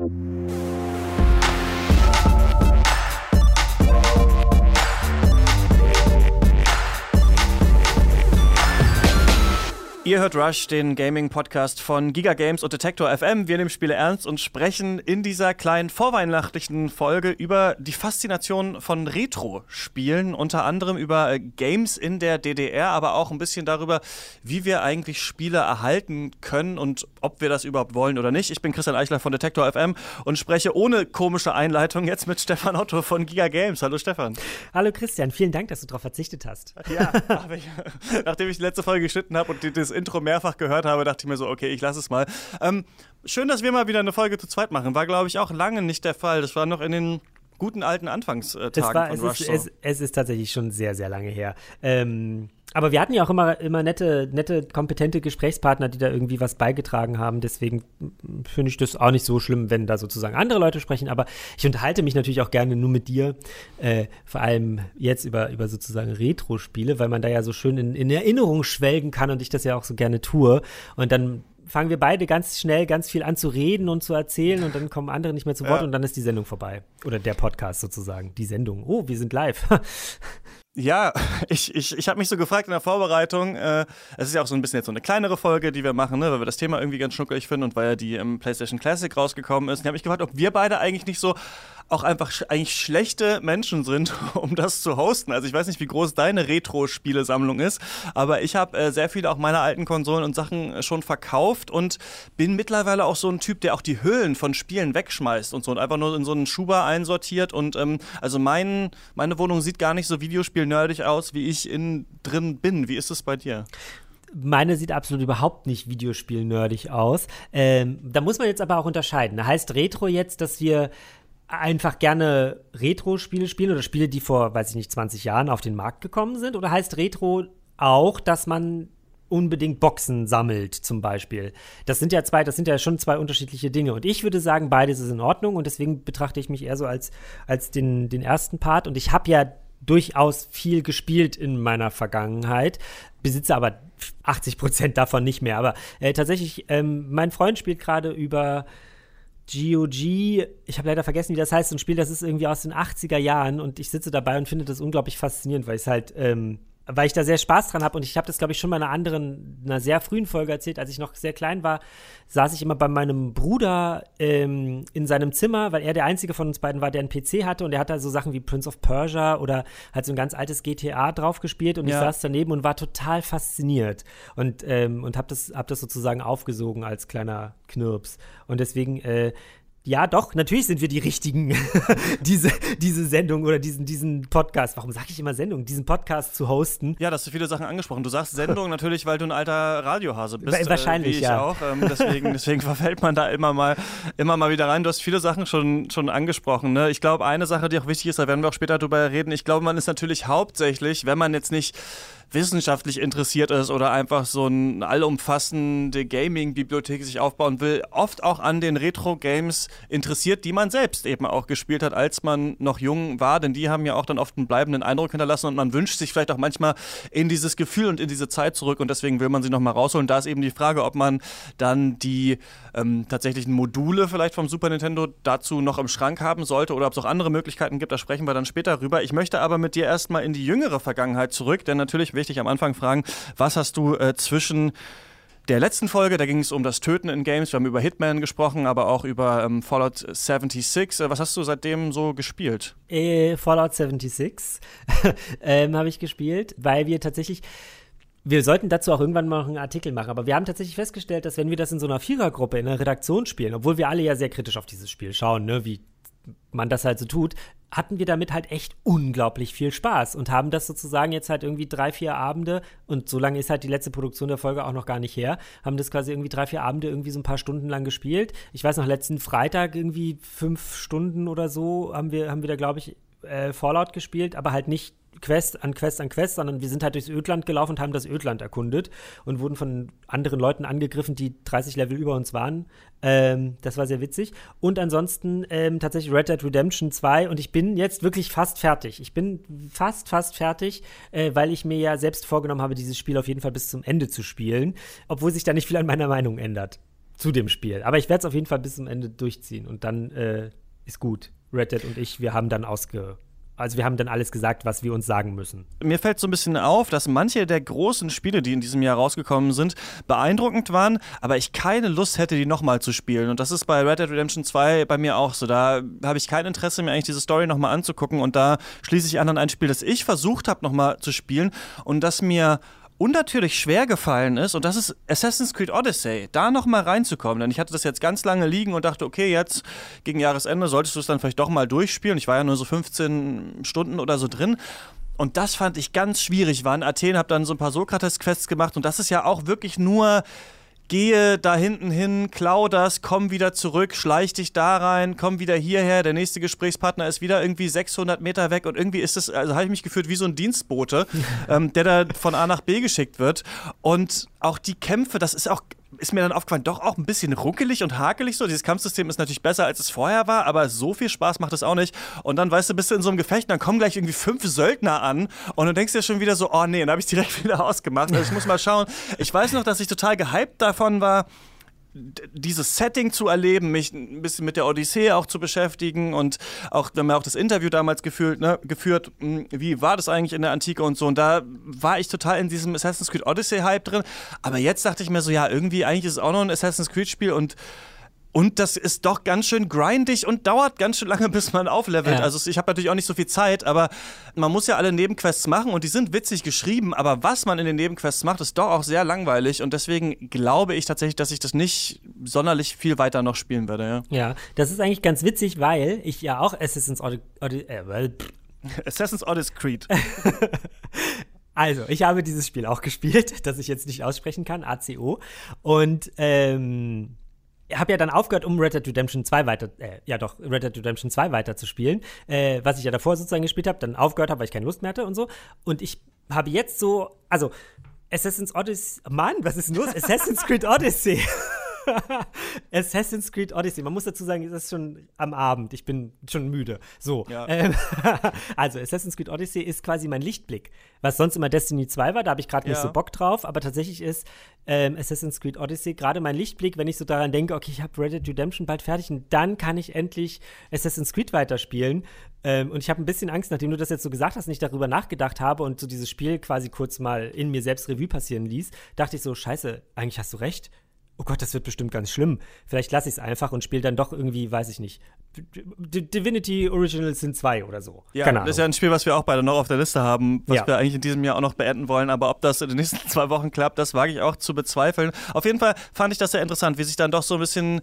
you. Ihr hört Rush, den Gaming-Podcast von Giga Games und Detector FM. Wir nehmen Spiele ernst und sprechen in dieser kleinen vorweihnachtlichen Folge über die Faszination von Retro-Spielen, unter anderem über äh, Games in der DDR, aber auch ein bisschen darüber, wie wir eigentlich Spiele erhalten können und ob wir das überhaupt wollen oder nicht. Ich bin Christian Eichler von Detector FM und spreche ohne komische Einleitung jetzt mit Stefan Otto von Giga Games. Hallo Stefan. Hallo Christian, vielen Dank, dass du darauf verzichtet hast. Ja, ich, nachdem ich die letzte Folge geschnitten habe und das Intro mehrfach gehört habe, dachte ich mir so, okay, ich lasse es mal. Ähm, schön, dass wir mal wieder eine Folge zu zweit machen. War, glaube ich, auch lange nicht der Fall. Das war noch in den guten alten Anfangstagen war, von Rush. Ist, es, es, ist tatsächlich schon sehr, sehr lange her. Ähm, aber wir hatten ja auch immer, immer nette, nette, kompetente Gesprächspartner, die da irgendwie was beigetragen haben. Deswegen finde ich das auch nicht so schlimm, wenn da sozusagen andere Leute sprechen. Aber ich unterhalte mich natürlich auch gerne nur mit dir, äh, vor allem jetzt über, über sozusagen Retro-Spiele, weil man da ja so schön in, in Erinnerung schwelgen kann und ich das ja auch so gerne tue. Und dann fangen wir beide ganz schnell ganz viel an zu reden und zu erzählen und dann kommen andere nicht mehr zu Wort ja. und dann ist die Sendung vorbei. Oder der Podcast sozusagen, die Sendung. Oh, wir sind live. Ja, ich, ich, ich habe mich so gefragt in der Vorbereitung, äh, es ist ja auch so ein bisschen jetzt so eine kleinere Folge, die wir machen, ne, weil wir das Thema irgendwie ganz schnuckelig finden und weil ja die im PlayStation Classic rausgekommen ist. Und habe ich gefragt, ob wir beide eigentlich nicht so auch einfach sch eigentlich schlechte Menschen sind, um das zu hosten. Also ich weiß nicht, wie groß deine Retro-Spielesammlung ist, aber ich habe äh, sehr viele auch meiner alten Konsolen und Sachen äh, schon verkauft und bin mittlerweile auch so ein Typ, der auch die Hüllen von Spielen wegschmeißt und so und einfach nur in so einen Schuber einsortiert. Und ähm, also mein, meine Wohnung sieht gar nicht so Videospiel-nerdig aus, wie ich innen drin bin. Wie ist es bei dir? Meine sieht absolut überhaupt nicht Videospiel-nerdig aus. Ähm, da muss man jetzt aber auch unterscheiden. Heißt Retro jetzt, dass wir einfach gerne Retro-Spiele spielen oder Spiele, die vor, weiß ich nicht, 20 Jahren auf den Markt gekommen sind? Oder heißt Retro auch, dass man unbedingt Boxen sammelt, zum Beispiel. Das sind ja zwei, das sind ja schon zwei unterschiedliche Dinge. Und ich würde sagen, beides ist in Ordnung und deswegen betrachte ich mich eher so als, als den, den ersten Part. Und ich habe ja durchaus viel gespielt in meiner Vergangenheit, besitze aber 80 Prozent davon nicht mehr. Aber äh, tatsächlich, ähm, mein Freund spielt gerade über GOG, ich habe leider vergessen, wie das heißt, ein Spiel, das ist irgendwie aus den 80er Jahren und ich sitze dabei und finde das unglaublich faszinierend, weil es halt ähm, weil ich da sehr Spaß dran habe und ich habe das, glaube ich, schon mal in einer anderen, einer sehr frühen Folge erzählt, als ich noch sehr klein war, saß ich immer bei meinem Bruder ähm, in seinem Zimmer, weil er der einzige von uns beiden war, der einen PC hatte. Und er hat da so Sachen wie Prince of Persia oder hat so ein ganz altes GTA drauf gespielt. Und ja. ich saß daneben und war total fasziniert. Und, ähm, und habe das, hab das sozusagen aufgesogen als kleiner Knirps. Und deswegen äh, ja, doch, natürlich sind wir die richtigen, diese, diese Sendung oder diesen, diesen Podcast, warum sage ich immer Sendung, diesen Podcast zu hosten. Ja, das hast du viele Sachen angesprochen. Du sagst Sendung natürlich, weil du ein alter Radiohase bist. Wahrscheinlich, äh, ich ja. auch. Ähm, deswegen, deswegen verfällt man da immer mal, immer mal wieder rein. Du hast viele Sachen schon, schon angesprochen. Ne? Ich glaube, eine Sache, die auch wichtig ist, da werden wir auch später drüber reden, ich glaube, man ist natürlich hauptsächlich, wenn man jetzt nicht wissenschaftlich interessiert ist oder einfach so eine allumfassende Gaming-Bibliothek sich aufbauen will, oft auch an den Retro-Games interessiert, die man selbst eben auch gespielt hat, als man noch jung war, denn die haben ja auch dann oft einen bleibenden Eindruck hinterlassen und man wünscht sich vielleicht auch manchmal in dieses Gefühl und in diese Zeit zurück und deswegen will man sie nochmal rausholen. Da ist eben die Frage, ob man dann die ähm, tatsächlichen Module vielleicht vom Super Nintendo dazu noch im Schrank haben sollte oder ob es auch andere Möglichkeiten gibt, da sprechen wir dann später rüber. Ich möchte aber mit dir erstmal in die jüngere Vergangenheit zurück, denn natürlich wichtig am Anfang fragen, was hast du äh, zwischen der letzten Folge, da ging es um das Töten in Games. Wir haben über Hitman gesprochen, aber auch über ähm, Fallout 76. Äh, was hast du seitdem so gespielt? Äh, Fallout 76 ähm, habe ich gespielt, weil wir tatsächlich wir sollten dazu auch irgendwann mal einen Artikel machen, aber wir haben tatsächlich festgestellt, dass wenn wir das in so einer Vierergruppe in einer Redaktion spielen, obwohl wir alle ja sehr kritisch auf dieses Spiel schauen, ne, wie man das halt so tut, hatten wir damit halt echt unglaublich viel Spaß und haben das sozusagen jetzt halt irgendwie drei, vier Abende und so lange ist halt die letzte Produktion der Folge auch noch gar nicht her, haben das quasi irgendwie drei, vier Abende irgendwie so ein paar Stunden lang gespielt. Ich weiß noch, letzten Freitag irgendwie fünf Stunden oder so haben wir, haben wir da, glaube ich, äh, Fallout gespielt, aber halt nicht Quest an Quest an Quest, sondern wir sind halt durchs Ödland gelaufen und haben das Ödland erkundet und wurden von anderen Leuten angegriffen, die 30 Level über uns waren. Ähm, das war sehr witzig. Und ansonsten ähm, tatsächlich Red Dead Redemption 2 und ich bin jetzt wirklich fast fertig. Ich bin fast, fast fertig, äh, weil ich mir ja selbst vorgenommen habe, dieses Spiel auf jeden Fall bis zum Ende zu spielen, obwohl sich da nicht viel an meiner Meinung ändert. zu dem Spiel. Aber ich werde es auf jeden Fall bis zum Ende durchziehen und dann äh, ist gut. Red Dead und ich, wir haben dann ausge also wir haben dann alles gesagt, was wir uns sagen müssen. Mir fällt so ein bisschen auf, dass manche der großen Spiele, die in diesem Jahr rausgekommen sind, beeindruckend waren, aber ich keine Lust hätte, die nochmal zu spielen. Und das ist bei Red Dead Redemption 2 bei mir auch so. Da habe ich kein Interesse, mir eigentlich diese Story nochmal anzugucken. Und da schließe ich an an ein Spiel, das ich versucht habe, nochmal zu spielen und das mir unnatürlich schwer gefallen ist, und das ist Assassin's Creed Odyssey, da nochmal reinzukommen. Denn ich hatte das jetzt ganz lange liegen und dachte, okay, jetzt gegen Jahresende solltest du es dann vielleicht doch mal durchspielen. Ich war ja nur so 15 Stunden oder so drin. Und das fand ich ganz schwierig. War in Athen, habe dann so ein paar Sokrates-Quests gemacht und das ist ja auch wirklich nur gehe da hinten hin, klau das, komm wieder zurück, schleich dich da rein, komm wieder hierher, der nächste Gesprächspartner ist wieder irgendwie 600 Meter weg und irgendwie ist es, also habe ich mich gefühlt wie so ein Dienstbote, ähm, der da von A nach B geschickt wird. Und auch die Kämpfe, das ist auch ist mir dann aufgefallen, doch auch ein bisschen ruckelig und hakelig so. Dieses Kampfsystem ist natürlich besser, als es vorher war, aber so viel Spaß macht es auch nicht. Und dann, weißt du, bist du in so einem Gefecht, dann kommen gleich irgendwie fünf Söldner an und du denkst dir schon wieder so, oh nee, dann habe ich direkt wieder ausgemacht. Also ich muss mal schauen. Ich weiß noch, dass ich total gehypt davon war, dieses Setting zu erleben, mich ein bisschen mit der Odyssee auch zu beschäftigen und auch, wir haben ja auch das Interview damals gefühlt, ne, geführt, hm, wie war das eigentlich in der Antike und so. Und da war ich total in diesem Assassin's Creed Odyssey Hype drin, aber jetzt dachte ich mir so, ja, irgendwie eigentlich ist es auch noch ein Assassin's Creed Spiel und und das ist doch ganz schön grindig und dauert ganz schön lange, bis man auflevelt. Ja. Also ich habe natürlich auch nicht so viel Zeit, aber man muss ja alle Nebenquests machen und die sind witzig geschrieben, aber was man in den Nebenquests macht, ist doch auch sehr langweilig und deswegen glaube ich tatsächlich, dass ich das nicht sonderlich viel weiter noch spielen werde. Ja, ja das ist eigentlich ganz witzig, weil ich ja auch Assassin's Odyssey, äh, well, Assassin's Odyssey Creed. Also, ich habe dieses Spiel auch gespielt, das ich jetzt nicht aussprechen kann, ACO. Und ähm, habe ja dann aufgehört, um Red Dead Redemption 2 weiter, äh, ja doch, Red Dead Redemption 2 weiter zu spielen, äh, was ich ja davor sozusagen gespielt habe, dann aufgehört habe, weil ich keine Lust mehr hatte und so. Und ich habe jetzt so, also Assassin's Odyssey, Mann, was ist denn los? Assassin's Creed Odyssey. Assassin's Creed Odyssey. Man muss dazu sagen, es ist schon am Abend. Ich bin schon müde. So. Ja. Ähm, also, Assassin's Creed Odyssey ist quasi mein Lichtblick. Was sonst immer Destiny 2 war, da habe ich gerade ja. nicht so Bock drauf. Aber tatsächlich ist ähm, Assassin's Creed Odyssey gerade mein Lichtblick, wenn ich so daran denke, okay, ich habe Red Dead Redemption bald fertig und dann kann ich endlich Assassin's Creed weiterspielen. Ähm, und ich habe ein bisschen Angst, nachdem du das jetzt so gesagt hast, nicht darüber nachgedacht habe und so dieses Spiel quasi kurz mal in mir selbst Revue passieren ließ, dachte ich so, scheiße, eigentlich hast du recht oh Gott, das wird bestimmt ganz schlimm. Vielleicht lasse ich es einfach und spiele dann doch irgendwie, weiß ich nicht, Divinity Original Sin 2 oder so. Ja, Keine das ist ja ein Spiel, was wir auch beide noch auf der Liste haben, was ja. wir eigentlich in diesem Jahr auch noch beenden wollen. Aber ob das in den nächsten zwei Wochen klappt, das wage ich auch zu bezweifeln. Auf jeden Fall fand ich das sehr interessant, wie sich dann doch so ein bisschen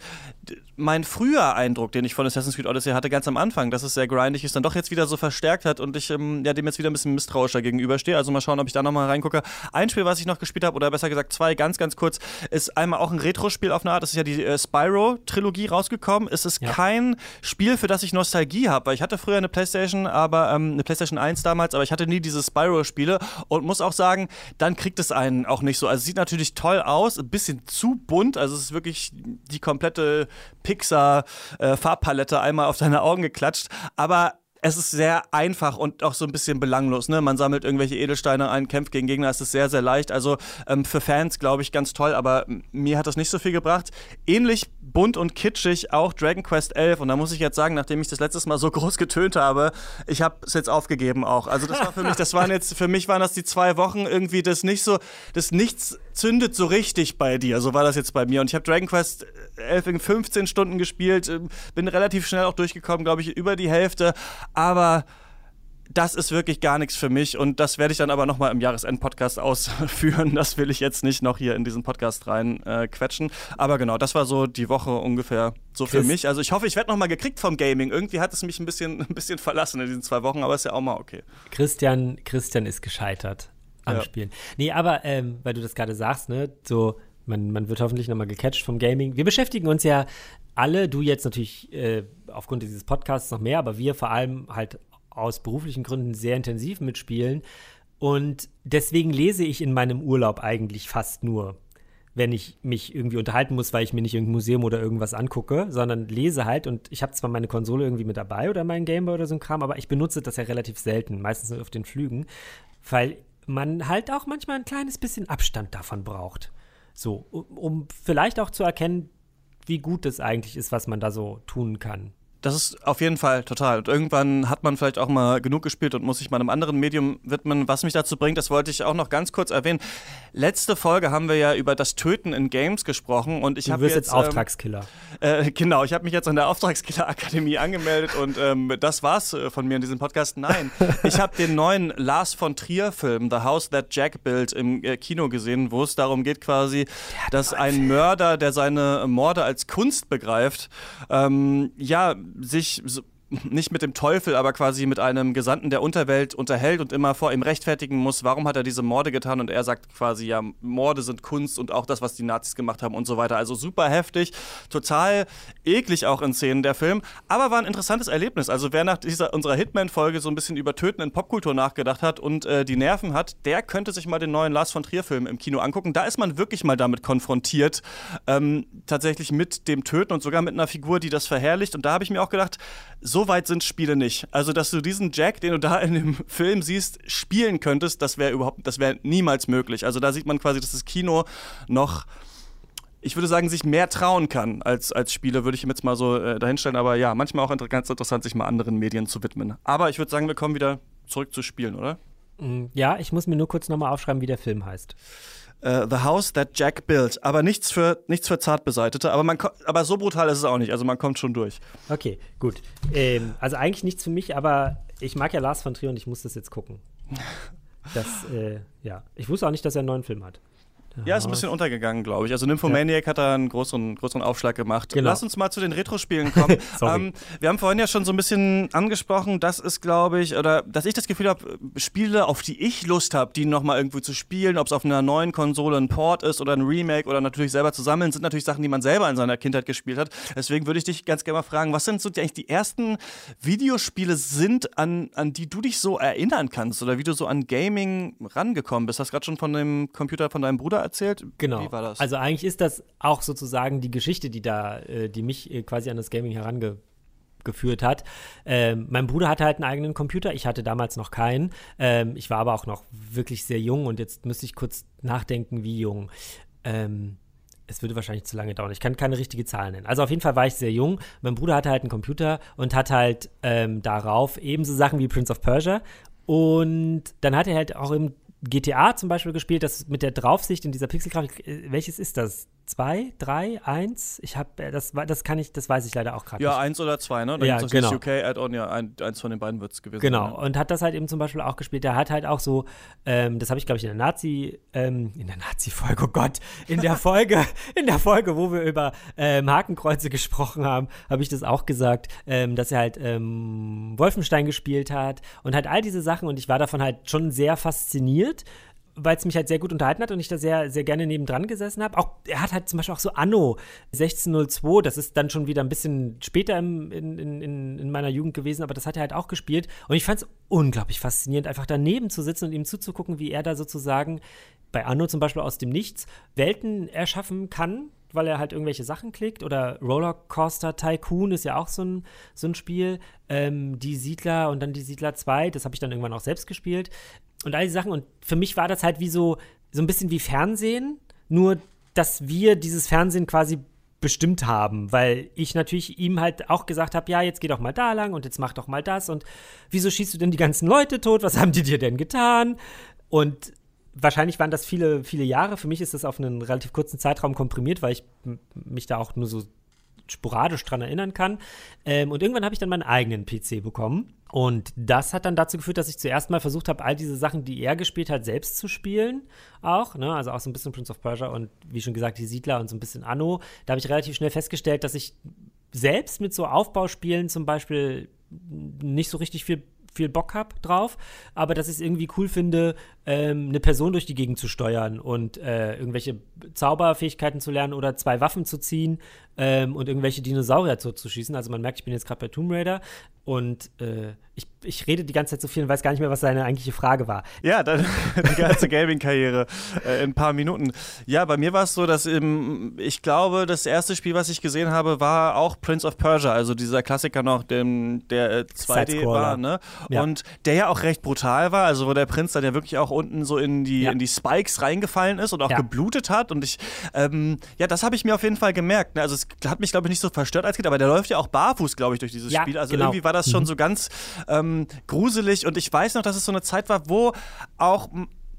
mein früher Eindruck, den ich von Assassin's Creed Odyssey hatte, ganz am Anfang, dass es sehr grindig ist, dann doch jetzt wieder so verstärkt hat und ich ähm, ja, dem jetzt wieder ein bisschen misstrauischer gegenüberstehe. Also mal schauen, ob ich da nochmal reingucke. Ein Spiel, was ich noch gespielt habe, oder besser gesagt zwei, ganz, ganz kurz, ist einmal auch ein Retro-Spiel auf eine Art. Das ist ja die äh, Spyro-Trilogie rausgekommen. Es ist ja. kein Spiel, für das ich Nostalgie habe, weil ich hatte früher eine Playstation, aber ähm, eine Playstation 1 damals, aber ich hatte nie diese Spyro-Spiele und muss auch sagen, dann kriegt es einen auch nicht so. Also es sieht natürlich toll aus, ein bisschen zu bunt, also es ist wirklich die komplette Pixar-Farbpalette äh, einmal auf deine Augen geklatscht, aber es ist sehr einfach und auch so ein bisschen belanglos. Ne? Man sammelt irgendwelche Edelsteine ein, kämpft gegen Gegner, es ist sehr, sehr leicht. Also ähm, für Fans, glaube ich, ganz toll, aber mir hat das nicht so viel gebracht. Ähnlich bunt und kitschig auch Dragon Quest 11 und da muss ich jetzt sagen, nachdem ich das letztes Mal so groß getönt habe, ich habe es jetzt aufgegeben auch. Also das war für mich, das waren jetzt, für mich waren das die zwei Wochen irgendwie das nicht so, das nichts zündet so richtig bei dir. So war das jetzt bei mir und ich habe Dragon Quest 11 in 15 Stunden gespielt, ähm, bin relativ schnell auch durchgekommen, glaube ich, über die Hälfte aber das ist wirklich gar nichts für mich und das werde ich dann aber nochmal im Jahresend-Podcast ausführen. Das will ich jetzt nicht noch hier in diesen Podcast rein äh, quetschen. Aber genau, das war so die Woche ungefähr so Chris. für mich. Also ich hoffe, ich werde nochmal gekriegt vom Gaming. Irgendwie hat es mich ein bisschen, ein bisschen verlassen in diesen zwei Wochen, aber ist ja auch mal okay. Christian, Christian ist gescheitert am ja. Spielen. Nee, aber ähm, weil du das gerade sagst, ne, so man, man wird hoffentlich nochmal gecatcht vom Gaming. Wir beschäftigen uns ja alle, du jetzt natürlich äh, aufgrund dieses Podcasts noch mehr, aber wir vor allem halt aus beruflichen Gründen sehr intensiv mitspielen. Und deswegen lese ich in meinem Urlaub eigentlich fast nur, wenn ich mich irgendwie unterhalten muss, weil ich mir nicht irgendein Museum oder irgendwas angucke, sondern lese halt. Und ich habe zwar meine Konsole irgendwie mit dabei oder mein Gameboy oder so ein Kram, aber ich benutze das ja relativ selten, meistens nur auf den Flügen, weil man halt auch manchmal ein kleines bisschen Abstand davon braucht. So, um, um vielleicht auch zu erkennen, wie gut es eigentlich ist, was man da so tun kann. Das ist auf jeden Fall total. Und irgendwann hat man vielleicht auch mal genug gespielt und muss sich mal einem anderen Medium widmen. Was mich dazu bringt, das wollte ich auch noch ganz kurz erwähnen. Letzte Folge haben wir ja über das Töten in Games gesprochen und ich habe jetzt, jetzt Auftragskiller. Ähm, äh, genau, ich habe mich jetzt an der Auftragskiller Akademie angemeldet und ähm, das war's äh, von mir in diesem Podcast. Nein, ich habe den neuen Lars von Trier Film The House That Jack Built im äh, Kino gesehen, wo es darum geht quasi, dass ein Mörder, der seine Morde als Kunst begreift, ähm, ja sich nicht mit dem Teufel, aber quasi mit einem Gesandten der Unterwelt unterhält und immer vor ihm rechtfertigen muss, warum hat er diese Morde getan und er sagt quasi, ja, Morde sind Kunst und auch das, was die Nazis gemacht haben und so weiter. Also super heftig, total eklig auch in Szenen der Film, aber war ein interessantes Erlebnis. Also wer nach dieser unserer Hitman-Folge so ein bisschen über Töten in Popkultur nachgedacht hat und äh, die Nerven hat, der könnte sich mal den neuen Lars von Trier-Film im Kino angucken. Da ist man wirklich mal damit konfrontiert, ähm, tatsächlich mit dem Töten und sogar mit einer Figur, die das verherrlicht. Und da habe ich mir auch gedacht, so weit sind Spiele nicht. Also, dass du diesen Jack, den du da in dem Film siehst, spielen könntest, das wäre überhaupt, das wäre niemals möglich. Also da sieht man quasi, dass das Kino noch ich würde sagen, sich mehr trauen kann als, als Spiele, würde ich ihm jetzt mal so äh, dahinstellen. Aber ja, manchmal auch ganz interessant, sich mal anderen Medien zu widmen. Aber ich würde sagen, wir kommen wieder zurück zu Spielen, oder? Mm, ja, ich muss mir nur kurz nochmal aufschreiben, wie der Film heißt. Uh, The House That Jack Built. Aber nichts für, nichts für Zartbeseitete. Aber, man, aber so brutal ist es auch nicht. Also man kommt schon durch. Okay, gut. Ähm, also eigentlich nichts für mich, aber ich mag ja Lars von Trier und ich muss das jetzt gucken. Das, äh, ja. Ich wusste auch nicht, dass er einen neuen Film hat. Ja, ist ein bisschen untergegangen, glaube ich. Also Nymphomaniac ja. hat da einen größeren, größeren Aufschlag gemacht. Genau. Lass uns mal zu den Retro-Spielen kommen. ähm, wir haben vorhin ja schon so ein bisschen angesprochen, dass es, glaube ich, oder dass ich das Gefühl habe, Spiele, auf die ich Lust habe, die nochmal irgendwie zu spielen, ob es auf einer neuen Konsole ein Port ist oder ein Remake oder natürlich selber zu sammeln, sind natürlich Sachen, die man selber in seiner Kindheit gespielt hat. Deswegen würde ich dich ganz gerne mal fragen, was sind so die, eigentlich die ersten Videospiele sind, an, an die du dich so erinnern kannst oder wie du so an Gaming rangekommen bist? Hast du gerade schon von dem Computer von deinem Bruder erzählt? Genau. Wie war das? Also eigentlich ist das auch sozusagen die Geschichte, die da, äh, die mich äh, quasi an das Gaming herangeführt hat. Ähm, mein Bruder hatte halt einen eigenen Computer, ich hatte damals noch keinen. Ähm, ich war aber auch noch wirklich sehr jung und jetzt müsste ich kurz nachdenken, wie jung. Ähm, es würde wahrscheinlich zu lange dauern. Ich kann keine richtige Zahl nennen. Also auf jeden Fall war ich sehr jung. Mein Bruder hatte halt einen Computer und hat halt ähm, darauf ebenso Sachen wie Prince of Persia. Und dann hat er halt auch im GTA zum Beispiel gespielt, das mit der Draufsicht in dieser Pixelgrafik. Äh, welches ist das? Zwei, drei, eins. Ich habe äh, das, das kann ich, das weiß ich leider auch gerade ja, nicht. Ja, eins oder zwei, ne? Da ja, genau. UK Add-on, ja, ein, eins von den beiden wird es gewesen Genau. Sein, Und hat das halt eben zum Beispiel auch gespielt. Der hat halt auch so, ähm, das habe ich glaube ich in der Nazi, ähm, in der Nazi-Folge, oh Gott, in der Folge, in der Folge, wo wir über ähm, Hakenkreuze gesprochen haben, habe ich das auch gesagt, ähm, dass er halt ähm, Wolfenstein gespielt hat und halt all diese Sachen und ich war davon halt schon sehr fasziniert weil es mich halt sehr gut unterhalten hat und ich da sehr, sehr gerne nebendran gesessen habe. Auch er hat halt zum Beispiel auch so Anno 1602, das ist dann schon wieder ein bisschen später im, in, in, in meiner Jugend gewesen, aber das hat er halt auch gespielt. Und ich fand es unglaublich faszinierend, einfach daneben zu sitzen und ihm zuzugucken, wie er da sozusagen bei Anno zum Beispiel aus dem Nichts Welten erschaffen kann, weil er halt irgendwelche Sachen klickt. Oder Rollercoaster Tycoon ist ja auch so ein, so ein Spiel. Ähm, die Siedler und dann die Siedler 2, das habe ich dann irgendwann auch selbst gespielt und all die Sachen. Und für mich war das halt wie so, so ein bisschen wie Fernsehen, nur dass wir dieses Fernsehen quasi bestimmt haben, weil ich natürlich ihm halt auch gesagt habe, ja, jetzt geh doch mal da lang und jetzt mach doch mal das und wieso schießt du denn die ganzen Leute tot? Was haben die dir denn getan? Und wahrscheinlich waren das viele, viele Jahre. Für mich ist das auf einen relativ kurzen Zeitraum komprimiert, weil ich mich da auch nur so sporadisch dran erinnern kann. Ähm, und irgendwann habe ich dann meinen eigenen PC bekommen. Und das hat dann dazu geführt, dass ich zuerst mal versucht habe, all diese Sachen, die er gespielt hat, selbst zu spielen. Auch, ne? Also auch so ein bisschen Prince of Persia und wie schon gesagt, die Siedler und so ein bisschen Anno. Da habe ich relativ schnell festgestellt, dass ich selbst mit so Aufbauspielen zum Beispiel nicht so richtig viel viel Bock habe drauf, aber dass ich es irgendwie cool finde, ähm, eine Person durch die Gegend zu steuern und äh, irgendwelche Zauberfähigkeiten zu lernen oder zwei Waffen zu ziehen ähm, und irgendwelche Dinosaurier zu, zu schießen. Also man merkt, ich bin jetzt gerade bei Tomb Raider und äh, ich ich rede die ganze Zeit so viel und weiß gar nicht mehr, was seine eigentliche Frage war. Ja, dann die ganze Gaming-Karriere äh, in ein paar Minuten. Ja, bei mir war es so, dass im, ich glaube, das erste Spiel, was ich gesehen habe, war auch Prince of Persia, also dieser Klassiker noch, dem, der äh, 2D war, ne? Ja. Und der ja auch recht brutal war, also wo der Prinz dann ja wirklich auch unten so in die, ja. in die Spikes reingefallen ist und auch ja. geblutet hat. Und ich, ähm, ja, das habe ich mir auf jeden Fall gemerkt. Ne? Also es hat mich, glaube ich, nicht so verstört als Kind, aber der läuft ja auch barfuß, glaube ich, durch dieses Spiel. Also genau. irgendwie war das schon mhm. so ganz ähm, gruselig. Und ich weiß noch, dass es so eine Zeit war, wo auch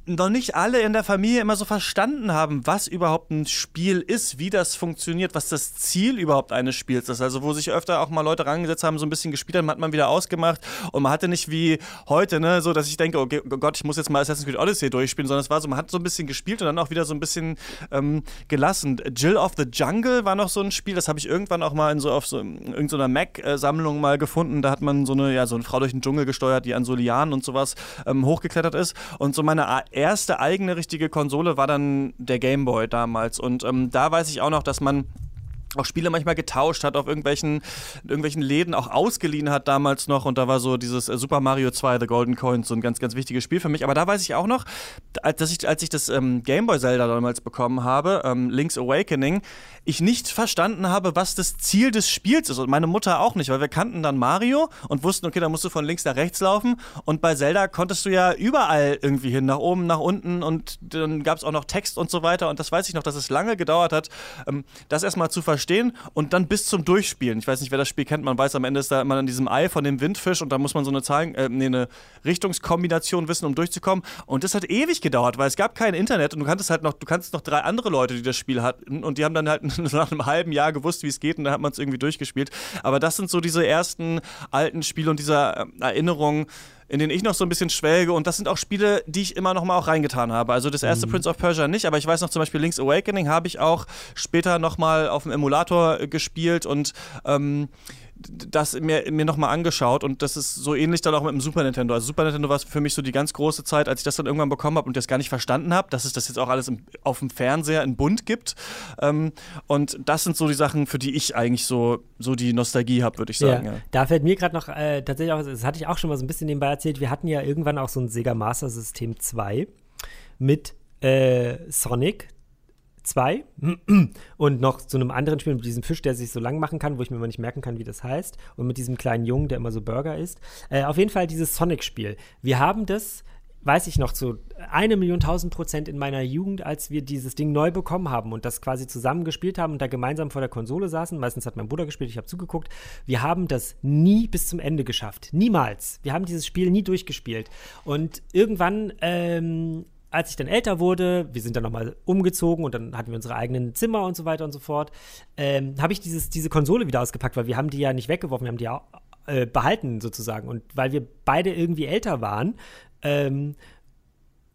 noch nicht alle in der Familie immer so verstanden haben, was überhaupt ein Spiel ist, wie das funktioniert, was das Ziel überhaupt eines Spiels ist. Also wo sich öfter auch mal Leute rangesetzt haben, so ein bisschen gespielt haben, hat man wieder ausgemacht und man hatte nicht wie heute, ne, so dass ich denke, oh Gott, ich muss jetzt mal Assassin's Creed Odyssey durchspielen, sondern es war so, man hat so ein bisschen gespielt und dann auch wieder so ein bisschen ähm, gelassen. Jill of the Jungle war noch so ein Spiel, das habe ich irgendwann auch mal in so auf so irgendeiner Mac-Sammlung mal gefunden. Da hat man so eine, ja, so eine Frau durch den Dschungel gesteuert, die an so Lianen und sowas ähm, hochgeklettert ist. Und so meine erste eigene richtige Konsole war dann der Game Boy damals. Und ähm, da weiß ich auch noch, dass man auch Spiele manchmal getauscht hat, auf irgendwelchen, irgendwelchen Läden auch ausgeliehen hat damals noch. Und da war so dieses äh, Super Mario 2, The Golden Coins, so ein ganz, ganz wichtiges Spiel für mich. Aber da weiß ich auch noch, als ich, als ich das ähm, Game Boy Zelda damals bekommen habe, ähm, Link's Awakening, ich nicht verstanden habe, was das Ziel des Spiels ist. Und meine Mutter auch nicht, weil wir kannten dann Mario und wussten, okay, da musst du von links nach rechts laufen. Und bei Zelda konntest du ja überall irgendwie hin, nach oben, nach unten. Und dann gab es auch noch Text und so weiter. Und das weiß ich noch, dass es lange gedauert hat, ähm, das erstmal zu verstehen und dann bis zum Durchspielen. Ich weiß nicht, wer das Spiel kennt, man weiß, am Ende ist da immer an diesem Ei von dem Windfisch und da muss man so eine Zahlen, äh, nee, eine Richtungskombination wissen, um durchzukommen. Und das hat ewig gedauert, weil es gab kein Internet und du kanntest halt noch, du kannst noch drei andere Leute, die das Spiel hatten und die haben dann halt nach einem halben Jahr gewusst, wie es geht und dann hat man es irgendwie durchgespielt. Aber das sind so diese ersten alten Spiele und diese äh, Erinnerungen, in denen ich noch so ein bisschen schwelge. Und das sind auch Spiele, die ich immer noch mal auch reingetan habe. Also das erste mhm. Prince of Persia nicht, aber ich weiß noch zum Beispiel Link's Awakening habe ich auch später noch mal auf dem Emulator gespielt und ähm, das mir, mir nochmal angeschaut und das ist so ähnlich dann auch mit dem Super Nintendo. Also Super Nintendo war für mich so die ganz große Zeit, als ich das dann irgendwann bekommen habe und das gar nicht verstanden habe, dass es das jetzt auch alles im, auf dem Fernseher in bunt gibt. Ähm, und das sind so die Sachen, für die ich eigentlich so, so die Nostalgie habe, würde ich sagen. Ja. Ja. Da fällt mir gerade noch äh, tatsächlich auch, das hatte ich auch schon mal so ein bisschen nebenbei erzählt, wir hatten ja irgendwann auch so ein Sega Master System 2 mit äh, Sonic, 2 und noch zu einem anderen Spiel mit diesem Fisch, der sich so lang machen kann, wo ich mir immer nicht merken kann, wie das heißt, und mit diesem kleinen Jungen, der immer so Burger isst. Äh, auf jeden Fall dieses Sonic-Spiel. Wir haben das weiß ich noch, zu eine Million tausend Prozent in meiner Jugend, als wir dieses Ding neu bekommen haben und das quasi zusammen gespielt haben und da gemeinsam vor der Konsole saßen. Meistens hat mein Bruder gespielt, ich habe zugeguckt. Wir haben das nie bis zum Ende geschafft. Niemals. Wir haben dieses Spiel nie durchgespielt. Und irgendwann ähm, als ich dann älter wurde, wir sind dann nochmal umgezogen und dann hatten wir unsere eigenen Zimmer und so weiter und so fort, ähm, habe ich dieses, diese Konsole wieder ausgepackt, weil wir haben die ja nicht weggeworfen, wir haben die ja äh, behalten sozusagen. Und weil wir beide irgendwie älter waren, ähm,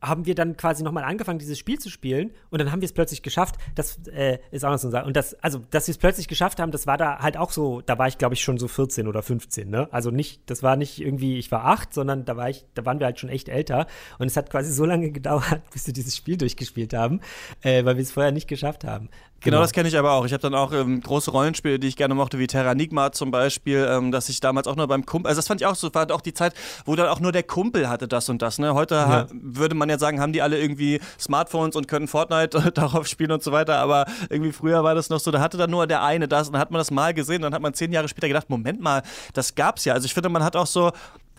haben wir dann quasi nochmal angefangen, dieses Spiel zu spielen und dann haben wir es plötzlich geschafft. Das äh, ist auch noch so ein Sache. Und das, also, dass wir es plötzlich geschafft haben, das war da halt auch so, da war ich, glaube ich, schon so 14 oder 15, ne? Also nicht, das war nicht irgendwie, ich war acht, sondern da war ich, da waren wir halt schon echt älter. Und es hat quasi so lange gedauert, bis wir dieses Spiel durchgespielt haben, äh, weil wir es vorher nicht geschafft haben. Genau, genau, das kenne ich aber auch. Ich habe dann auch ähm, große Rollenspiele, die ich gerne mochte, wie Terranigma zum Beispiel, ähm, dass ich damals auch nur beim Kumpel, also das fand ich auch so, war auch die Zeit, wo dann auch nur der Kumpel hatte das und das. Ne? Heute ja. würde man ja sagen, haben die alle irgendwie Smartphones und können Fortnite darauf spielen und so weiter, aber irgendwie früher war das noch so, da hatte dann nur der eine das und dann hat man das mal gesehen und dann hat man zehn Jahre später gedacht, Moment mal, das gab's ja. Also ich finde, man hat auch so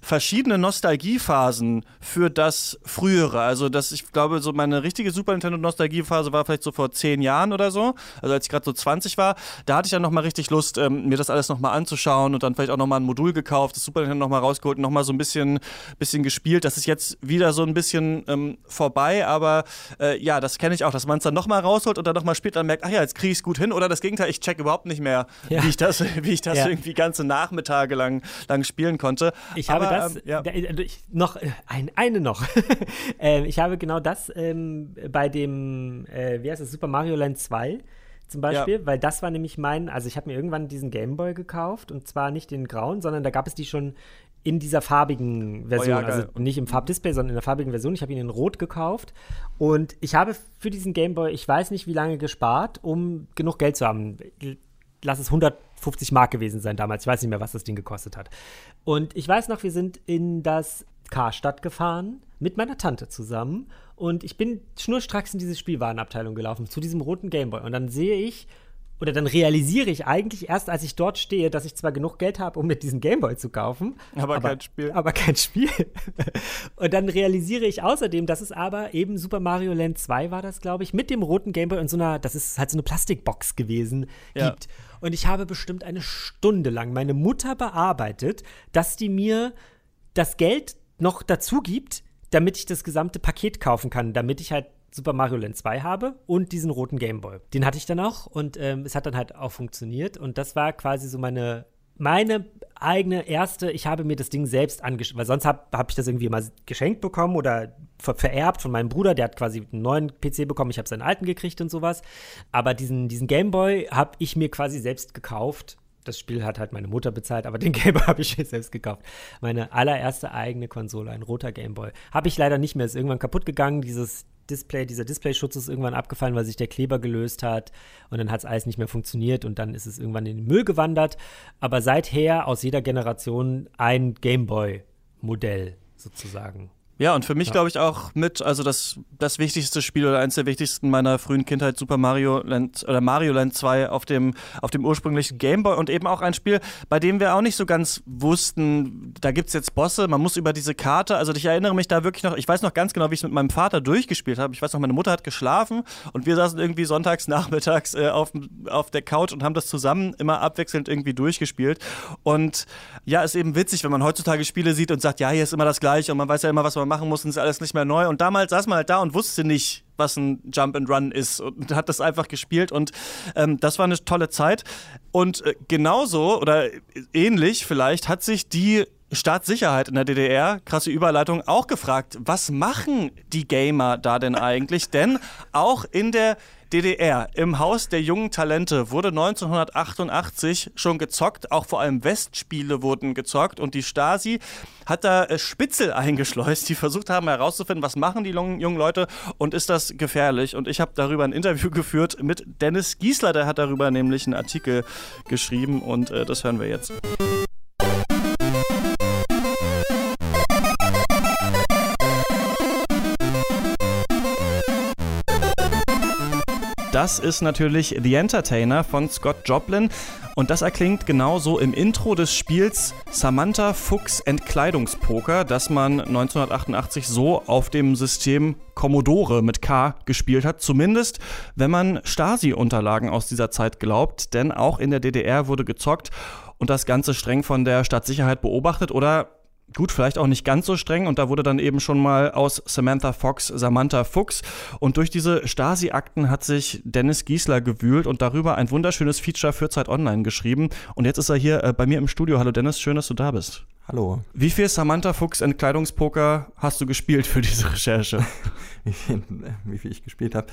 verschiedene Nostalgiephasen für das Frühere. Also, das, ich glaube, so meine richtige Super Nintendo-Nostalgiephase war vielleicht so vor zehn Jahren oder so. Also, als ich gerade so 20 war, da hatte ich dann nochmal richtig Lust, ähm, mir das alles nochmal anzuschauen und dann vielleicht auch nochmal ein Modul gekauft, das Super Nintendo nochmal rausgeholt und nochmal so ein bisschen, bisschen gespielt. Das ist jetzt wieder so ein bisschen ähm, vorbei, aber äh, ja, das kenne ich auch, dass man es dann nochmal rausholt und dann nochmal spielt und merkt, ach ja, jetzt kriege ich es gut hin. Oder das Gegenteil, ich check überhaupt nicht mehr, ja. wie ich das, wie ich das ja. irgendwie ganze Nachmittage lang, lang spielen konnte. Ich habe aber, das, ähm, ja. Äh, noch, äh, ein, eine noch. äh, ich habe genau das ähm, bei dem, äh, wie heißt es, Super Mario Land 2 zum Beispiel, ja. weil das war nämlich mein, also ich habe mir irgendwann diesen Gameboy gekauft und zwar nicht den grauen, sondern da gab es die schon in dieser farbigen Version, oh ja, also nicht im Farbdisplay, sondern in der farbigen Version. Ich habe ihn in Rot gekauft und ich habe für diesen Gameboy, ich weiß nicht wie lange gespart, um genug Geld zu haben lass es 150 Mark gewesen sein damals. Ich weiß nicht mehr, was das Ding gekostet hat. Und ich weiß noch, wir sind in das Karstadt gefahren mit meiner Tante zusammen und ich bin schnurstracks in diese Spielwarenabteilung gelaufen, zu diesem roten Gameboy. Und dann sehe ich, oder dann realisiere ich eigentlich erst, als ich dort stehe, dass ich zwar genug Geld habe, um mir diesen Gameboy zu kaufen. Aber, aber kein Spiel. Aber kein Spiel. und dann realisiere ich außerdem, dass es aber eben Super Mario Land 2 war das, glaube ich, mit dem roten Gameboy und so einer, das ist halt so eine Plastikbox gewesen, ja. gibt. Und ich habe bestimmt eine Stunde lang meine Mutter bearbeitet, dass die mir das Geld noch dazu gibt, damit ich das gesamte Paket kaufen kann, damit ich halt Super Mario Land 2 habe und diesen roten Gameboy. Den hatte ich dann auch und ähm, es hat dann halt auch funktioniert und das war quasi so meine meine eigene erste, ich habe mir das Ding selbst angeschaut, weil sonst habe hab ich das irgendwie mal geschenkt bekommen oder ver vererbt von meinem Bruder, der hat quasi einen neuen PC bekommen, ich habe seinen alten gekriegt und sowas. Aber diesen, diesen Gameboy habe ich mir quasi selbst gekauft das Spiel hat halt meine Mutter bezahlt, aber den Gameboy habe ich mir selbst gekauft. Meine allererste eigene Konsole, ein roter Gameboy. Habe ich leider nicht mehr, ist irgendwann kaputt gegangen. Dieses Display, dieser Displayschutz ist irgendwann abgefallen, weil sich der Kleber gelöst hat und dann hat es alles nicht mehr funktioniert und dann ist es irgendwann in den Müll gewandert. Aber seither aus jeder Generation ein Gameboy-Modell sozusagen. Ja, und für mich ja. glaube ich auch mit, also das, das wichtigste Spiel oder eines der wichtigsten meiner frühen Kindheit, Super Mario Land oder Mario Land 2 auf dem, auf dem ursprünglichen Gameboy und eben auch ein Spiel, bei dem wir auch nicht so ganz wussten, da gibt es jetzt Bosse, man muss über diese Karte, also ich erinnere mich da wirklich noch, ich weiß noch ganz genau, wie ich es mit meinem Vater durchgespielt habe. Ich weiß noch, meine Mutter hat geschlafen und wir saßen irgendwie sonntags nachmittags äh, auf, auf der Couch und haben das zusammen immer abwechselnd irgendwie durchgespielt. Und ja, ist eben witzig, wenn man heutzutage Spiele sieht und sagt, ja, hier ist immer das Gleiche und man weiß ja immer, was man machen muss und ist alles nicht mehr neu. Und damals saß man halt da und wusste nicht, was ein Jump and Run ist und hat das einfach gespielt und ähm, das war eine tolle Zeit. Und äh, genauso oder ähnlich vielleicht hat sich die Staatssicherheit in der DDR, krasse Überleitung, auch gefragt, was machen die Gamer da denn eigentlich? denn auch in der DDR, im Haus der jungen Talente, wurde 1988 schon gezockt. Auch vor allem Westspiele wurden gezockt. Und die Stasi hat da äh, Spitzel eingeschleust, die versucht haben herauszufinden, was machen die jungen Leute und ist das gefährlich. Und ich habe darüber ein Interview geführt mit Dennis Giesler, der hat darüber nämlich einen Artikel geschrieben. Und äh, das hören wir jetzt. Das ist natürlich The Entertainer von Scott Joplin und das erklingt genauso im Intro des Spiels Samantha Fuchs Entkleidungspoker, das man 1988 so auf dem System Commodore mit K gespielt hat. Zumindest, wenn man Stasi-Unterlagen aus dieser Zeit glaubt, denn auch in der DDR wurde gezockt und das Ganze streng von der Stadtsicherheit beobachtet oder gut, vielleicht auch nicht ganz so streng. Und da wurde dann eben schon mal aus Samantha Fox Samantha Fuchs. Und durch diese Stasi-Akten hat sich Dennis Giesler gewühlt und darüber ein wunderschönes Feature für Zeit Online geschrieben. Und jetzt ist er hier äh, bei mir im Studio. Hallo Dennis, schön, dass du da bist. Hallo. Wie viel Samantha Fuchs Entkleidungspoker hast du gespielt für diese Recherche? wie, viel, wie viel ich gespielt habe?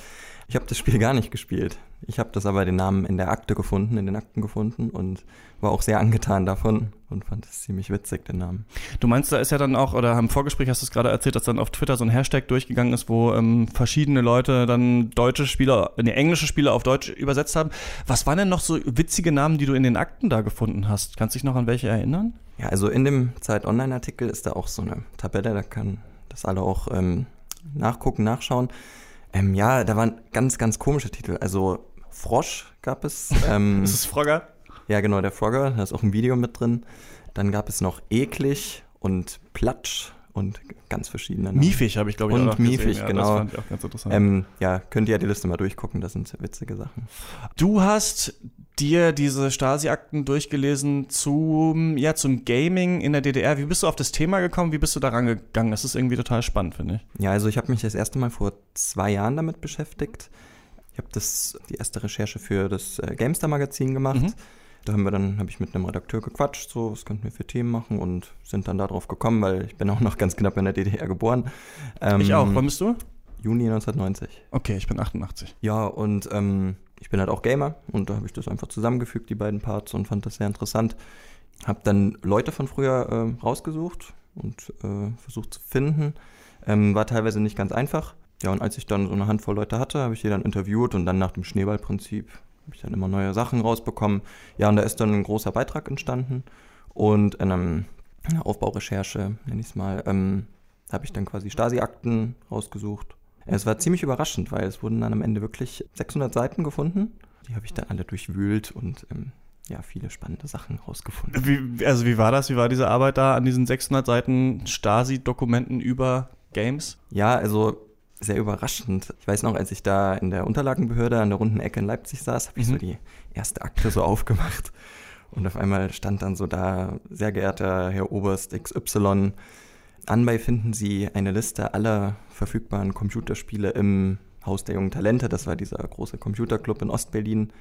Ich habe das Spiel gar nicht gespielt. Ich habe das aber den Namen in der Akte gefunden, in den Akten gefunden und war auch sehr angetan davon und fand es ziemlich witzig, den Namen. Du meinst, da ist ja dann auch, oder im Vorgespräch hast du es gerade erzählt, dass dann auf Twitter so ein Hashtag durchgegangen ist, wo ähm, verschiedene Leute dann deutsche Spieler, nee, englische Spieler auf Deutsch übersetzt haben. Was waren denn noch so witzige Namen, die du in den Akten da gefunden hast? Kannst du dich noch an welche erinnern? Ja, also in dem Zeit-Online-Artikel ist da auch so eine Tabelle, da kann das alle auch ähm, nachgucken, nachschauen. Ähm, ja, da waren ganz, ganz komische Titel. Also Frosch gab es. Ähm, ist es Frogger? Ja, genau, der Frogger. Da ist auch ein Video mit drin. Dann gab es noch Eklig und Platsch und ganz verschiedene. Miefig habe ich, glaube ich, und auch Und Miefig, ja, genau. Das fand ich auch ganz interessant. Ähm, ja, könnt ihr ja die Liste mal durchgucken, das sind witzige Sachen. Du hast dir diese Stasi-Akten durchgelesen zum, ja, zum Gaming in der DDR. Wie bist du auf das Thema gekommen? Wie bist du daran gegangen? Das ist irgendwie total spannend, finde ich. Ja, also ich habe mich das erste Mal vor zwei Jahren damit beschäftigt. Ich habe das die erste Recherche für das äh, Gamestar-Magazin gemacht. Mhm. Da haben wir dann, habe ich mit einem Redakteur gequatscht, so, was könnten wir für Themen machen und sind dann darauf gekommen, weil ich bin auch noch ganz knapp in der DDR geboren. Ähm, ich auch. Wann bist du? Juni 1990. Okay, ich bin 88. Ja, und ähm, ich bin halt auch Gamer und da habe ich das einfach zusammengefügt, die beiden Parts, und fand das sehr interessant. Habe dann Leute von früher äh, rausgesucht und äh, versucht zu finden. Ähm, war teilweise nicht ganz einfach. Ja, und als ich dann so eine Handvoll Leute hatte, habe ich die dann interviewt und dann nach dem Schneeballprinzip habe ich dann immer neue Sachen rausbekommen. Ja, und da ist dann ein großer Beitrag entstanden. Und in einem, einer Aufbaurecherche, nenne ich es mal, ähm, habe ich dann quasi Stasi-Akten rausgesucht. Es war ziemlich überraschend, weil es wurden dann am Ende wirklich 600 Seiten gefunden. Die habe ich dann alle durchwühlt und ähm, ja, viele spannende Sachen rausgefunden. Wie, also wie war das? Wie war diese Arbeit da an diesen 600 Seiten Stasi-Dokumenten über Games? Ja, also sehr überraschend. Ich weiß noch, als ich da in der Unterlagenbehörde an der runden Ecke in Leipzig saß, habe ich mhm. so die erste Akte so aufgemacht. Und auf einmal stand dann so da, sehr geehrter Herr Oberst XY, anbei finden Sie eine Liste aller verfügbaren Computerspiele im Haus der jungen Talente. Das war dieser große Computerclub in Ostberlin.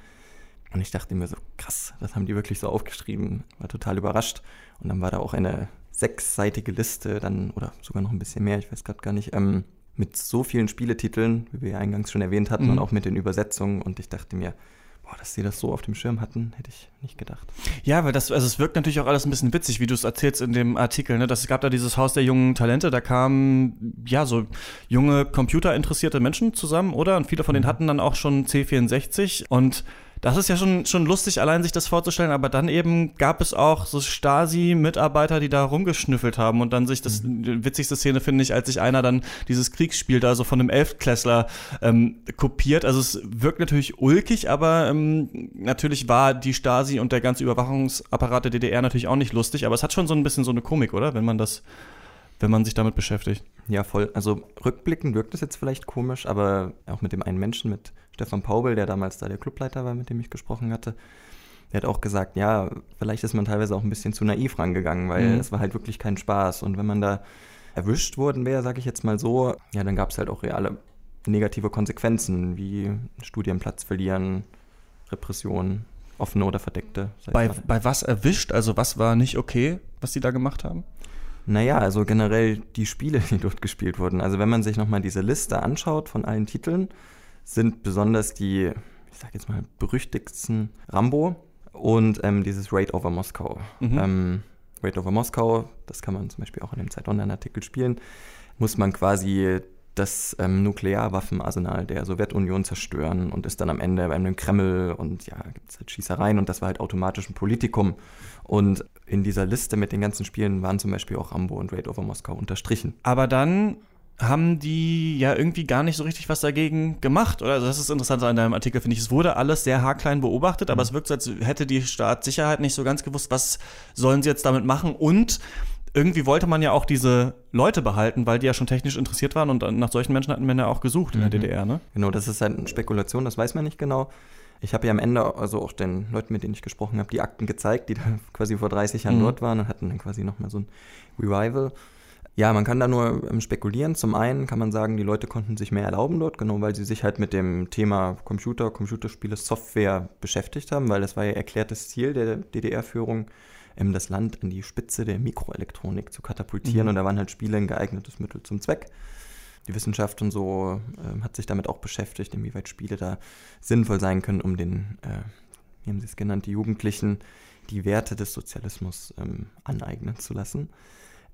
Und ich dachte mir so, krass, das haben die wirklich so aufgeschrieben. War total überrascht. Und dann war da auch eine sechsseitige Liste, dann, oder sogar noch ein bisschen mehr, ich weiß gerade gar nicht, ähm, mit so vielen Spieletiteln, wie wir ja eingangs schon erwähnt hatten, mhm. und auch mit den Übersetzungen. Und ich dachte mir, boah, dass sie das so auf dem Schirm hatten, hätte ich nicht gedacht. Ja, weil das, also es wirkt natürlich auch alles ein bisschen witzig, wie du es erzählst in dem Artikel. Ne? Das, es gab da dieses Haus der jungen Talente, da kamen ja so junge computerinteressierte Menschen zusammen, oder? Und viele von denen mhm. hatten dann auch schon C64 und das ist ja schon, schon lustig, allein sich das vorzustellen, aber dann eben gab es auch so Stasi-Mitarbeiter, die da rumgeschnüffelt haben und dann sich das mhm. witzigste Szene finde ich, als sich einer dann dieses Kriegsspiel da so von einem Elftklässler ähm, kopiert. Also es wirkt natürlich ulkig, aber ähm, natürlich war die Stasi und der ganze Überwachungsapparat der DDR natürlich auch nicht lustig, aber es hat schon so ein bisschen so eine Komik, oder? Wenn man das wenn man sich damit beschäftigt. Ja, voll. Also rückblickend wirkt es jetzt vielleicht komisch, aber auch mit dem einen Menschen, mit Stefan Paubel, der damals da der Clubleiter war, mit dem ich gesprochen hatte, der hat auch gesagt, ja, vielleicht ist man teilweise auch ein bisschen zu naiv rangegangen, weil mhm. es war halt wirklich kein Spaß. Und wenn man da erwischt worden wäre, sage ich jetzt mal so, ja, dann gab es halt auch reale negative Konsequenzen, wie Studienplatz verlieren, Repression, offene oder verdeckte. Bei, bei was erwischt? Also was war nicht okay, was die da gemacht haben? Naja, also generell die Spiele, die dort gespielt wurden. Also wenn man sich nochmal diese Liste anschaut von allen Titeln, sind besonders die, ich sag jetzt mal, berüchtigsten Rambo und ähm, dieses Raid over Moskau. Mhm. Ähm, Raid over Moskau, das kann man zum Beispiel auch in dem Zeit Online-Artikel spielen, muss man quasi das ähm, Nuklearwaffenarsenal der Sowjetunion zerstören und ist dann am Ende bei einem Kreml und ja, gibt es halt Schießereien und das war halt automatisch ein Politikum. Und in dieser Liste mit den ganzen Spielen waren zum Beispiel auch Rambo und Raid over Moskau unterstrichen. Aber dann haben die ja irgendwie gar nicht so richtig was dagegen gemacht. Oder? Also das ist interessant an deinem Artikel, finde ich. Es wurde alles sehr haarklein beobachtet, aber es wirkt so, als hätte die Staatssicherheit nicht so ganz gewusst, was sollen sie jetzt damit machen. Und irgendwie wollte man ja auch diese Leute behalten, weil die ja schon technisch interessiert waren und nach solchen Menschen hatten wir ja auch gesucht in der mhm. DDR, ne? Genau, das ist halt eine Spekulation, das weiß man nicht genau. Ich habe ja am Ende, also auch den Leuten, mit denen ich gesprochen habe, die Akten gezeigt, die da quasi vor 30 Jahren mhm. dort waren und hatten dann quasi nochmal so ein Revival. Ja, man kann da nur ähm, spekulieren. Zum einen kann man sagen, die Leute konnten sich mehr erlauben dort, genau weil sie sich halt mit dem Thema Computer, Computerspiele, Software beschäftigt haben, weil das war ja erklärtes Ziel der DDR-Führung, ähm, das Land an die Spitze der Mikroelektronik zu katapultieren. Mhm. Und da waren halt Spiele ein geeignetes Mittel zum Zweck. Die Wissenschaft und so äh, hat sich damit auch beschäftigt, inwieweit Spiele da sinnvoll sein können, um den, äh, wie haben Sie es genannt, die Jugendlichen die Werte des Sozialismus ähm, aneignen zu lassen.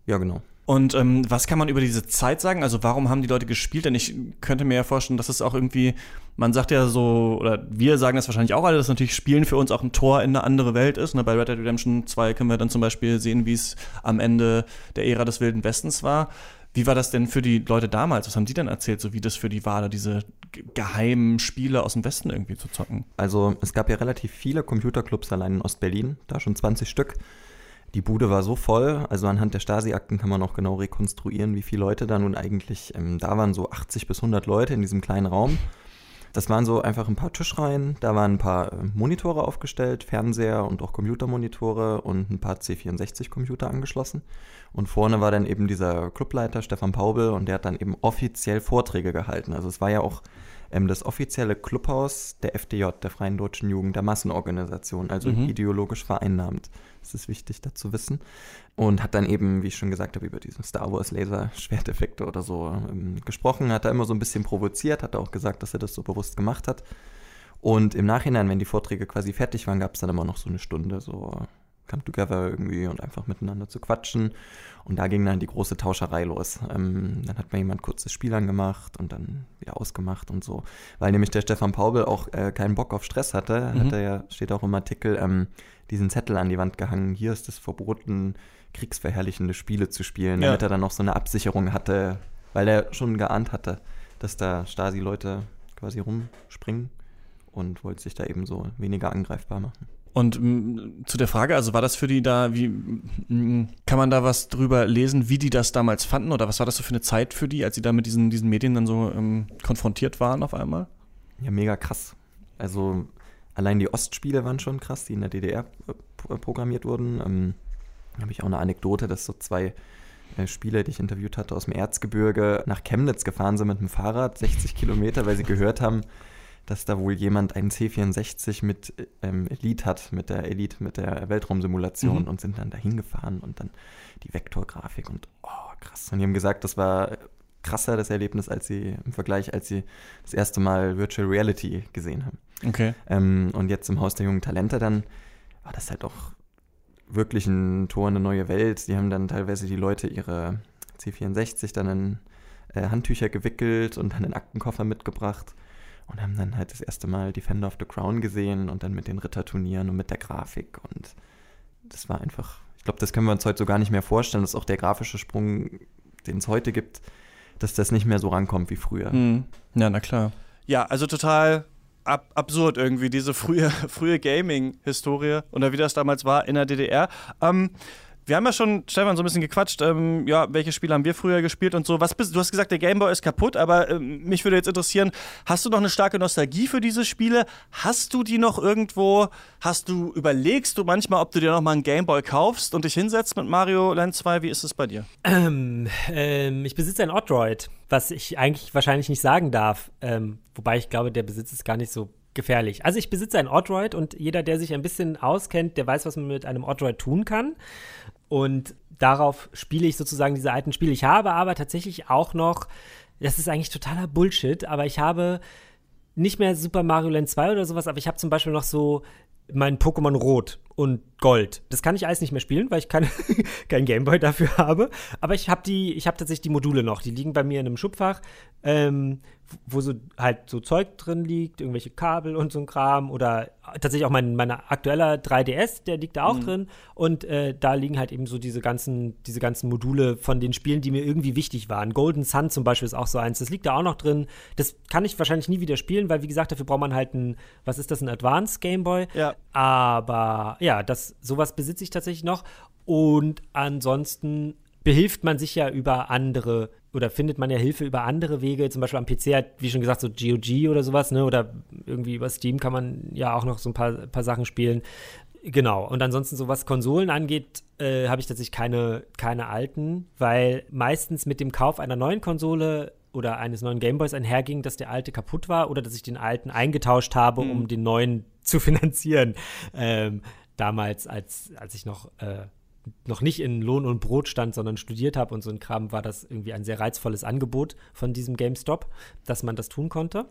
Ja, genau. Und ähm, was kann man über diese Zeit sagen? Also warum haben die Leute gespielt? Denn ich könnte mir ja vorstellen, dass es auch irgendwie, man sagt ja so, oder wir sagen das wahrscheinlich auch alle, dass natürlich Spielen für uns auch ein Tor in eine andere Welt ist. Ne? Bei Red Dead Redemption 2 können wir dann zum Beispiel sehen, wie es am Ende der Ära des Wilden Westens war. Wie war das denn für die Leute damals? Was haben die denn erzählt, so wie das für die war, diese geheimen Spiele aus dem Westen irgendwie zu zocken? Also es gab ja relativ viele Computerclubs allein in Ostberlin, da schon 20 Stück. Die Bude war so voll, also anhand der Stasi-Akten kann man auch genau rekonstruieren, wie viele Leute da nun eigentlich ähm, da waren, so 80 bis 100 Leute in diesem kleinen Raum. Das waren so einfach ein paar Tischreihen, da waren ein paar äh, Monitore aufgestellt, Fernseher und auch Computermonitore und ein paar C64-Computer angeschlossen. Und vorne war dann eben dieser Clubleiter Stefan Paubel und der hat dann eben offiziell Vorträge gehalten. Also es war ja auch ähm, das offizielle Clubhaus der FDJ, der Freien Deutschen Jugend, der Massenorganisation, also mhm. ideologisch vereinnahmt. Das ist wichtig, dazu zu wissen. Und hat dann eben, wie ich schon gesagt habe, über diesen Star Wars Laser-Schwerteffekte oder so ähm, gesprochen, hat da immer so ein bisschen provoziert, hat auch gesagt, dass er das so bewusst gemacht hat. Und im Nachhinein, wenn die Vorträge quasi fertig waren, gab es dann immer noch so eine Stunde so come together irgendwie und einfach miteinander zu quatschen. Und da ging dann die große Tauscherei los. Ähm, dann hat mir jemand kurz das Spiel angemacht und dann wieder ausgemacht und so. Weil nämlich der Stefan Paubel auch äh, keinen Bock auf Stress hatte, mhm. hat er ja, steht auch im Artikel, ähm, diesen Zettel an die Wand gehangen. Hier ist es verboten, kriegsverherrlichende Spiele zu spielen, ja. damit er dann noch so eine Absicherung hatte, weil er schon geahnt hatte, dass da Stasi-Leute quasi rumspringen und wollte sich da eben so weniger angreifbar machen. Und m, zu der Frage, also war das für die da, wie m, kann man da was drüber lesen, wie die das damals fanden oder was war das so für eine Zeit für die, als sie da mit diesen, diesen Medien dann so ähm, konfrontiert waren auf einmal? Ja, mega krass. Also allein die Ostspiele waren schon krass, die in der DDR äh, programmiert wurden. Ähm, da habe ich auch eine Anekdote, dass so zwei äh, Spieler, die ich interviewt hatte, aus dem Erzgebirge nach Chemnitz gefahren sind mit dem Fahrrad, 60 Kilometer, weil sie gehört haben, dass da wohl jemand einen C64 mit ähm, Elite hat, mit der Elite, mit der Weltraumsimulation mhm. und sind dann dahin gefahren und dann die Vektorgrafik und oh, krass. Und die haben gesagt, das war krasser das Erlebnis, als sie im Vergleich, als sie das erste Mal Virtual Reality gesehen haben. Okay. Ähm, und jetzt im Haus der jungen Talente dann war das halt auch wirklich ein Tor in eine neue Welt. Die haben dann teilweise die Leute ihre C64 dann in äh, Handtücher gewickelt und dann einen Aktenkoffer mitgebracht und haben dann halt das erste Mal Defender of the Crown gesehen und dann mit den Ritterturnieren und mit der Grafik und das war einfach, ich glaube, das können wir uns heute so gar nicht mehr vorstellen, dass auch der grafische Sprung, den es heute gibt, dass das nicht mehr so rankommt wie früher. Mhm. Ja, na klar. Ja, also total ab absurd irgendwie, diese frühe, frühe Gaming-Historie oder wie das damals war in der DDR. Ähm, wir haben ja schon, Stefan, so ein bisschen gequatscht, ähm, ja, welche Spiele haben wir früher gespielt und so. Was bist, du hast gesagt, der Gameboy ist kaputt, aber ähm, mich würde jetzt interessieren, hast du noch eine starke Nostalgie für diese Spiele? Hast du die noch irgendwo? Hast du, überlegst du manchmal, ob du dir noch mal einen Gameboy kaufst und dich hinsetzt mit Mario Land 2? Wie ist es bei dir? Ähm, ähm, ich besitze ein Odroid, was ich eigentlich wahrscheinlich nicht sagen darf. Ähm, wobei ich glaube, der Besitz ist gar nicht so gefährlich. Also ich besitze ein Odroid und jeder, der sich ein bisschen auskennt, der weiß, was man mit einem Odroid tun kann. Und darauf spiele ich sozusagen diese alten Spiele. Ich habe aber tatsächlich auch noch, das ist eigentlich totaler Bullshit, aber ich habe nicht mehr Super Mario Land 2 oder sowas, aber ich habe zum Beispiel noch so mein Pokémon Rot und Gold. Das kann ich alles nicht mehr spielen, weil ich kein, kein Gameboy dafür habe. Aber ich habe die, ich habe tatsächlich die Module noch. Die liegen bei mir in einem Schubfach. Ähm, wo so halt so Zeug drin liegt, irgendwelche Kabel und so ein Kram oder tatsächlich auch mein, mein aktueller 3DS, der liegt da auch mhm. drin und äh, da liegen halt eben so diese ganzen, diese ganzen Module von den Spielen, die mir irgendwie wichtig waren. Golden Sun zum Beispiel ist auch so eins, das liegt da auch noch drin. Das kann ich wahrscheinlich nie wieder spielen, weil wie gesagt, dafür braucht man halt ein, was ist das, ein Advanced Gameboy. Ja. Aber ja, das, sowas besitze ich tatsächlich noch und ansonsten behilft man sich ja über andere oder findet man ja Hilfe über andere Wege, zum Beispiel am PC halt, wie schon gesagt, so GOG oder sowas, ne? Oder irgendwie über Steam kann man ja auch noch so ein paar, paar Sachen spielen. Genau. Und ansonsten, so was Konsolen angeht, äh, habe ich tatsächlich keine, keine alten, weil meistens mit dem Kauf einer neuen Konsole oder eines neuen Gameboys einherging, dass der alte kaputt war oder dass ich den alten eingetauscht habe, mhm. um den neuen zu finanzieren. Ähm, damals, als, als ich noch äh, noch nicht in Lohn und Brot stand, sondern studiert habe und so ein Kram, war das irgendwie ein sehr reizvolles Angebot von diesem GameStop, dass man das tun konnte.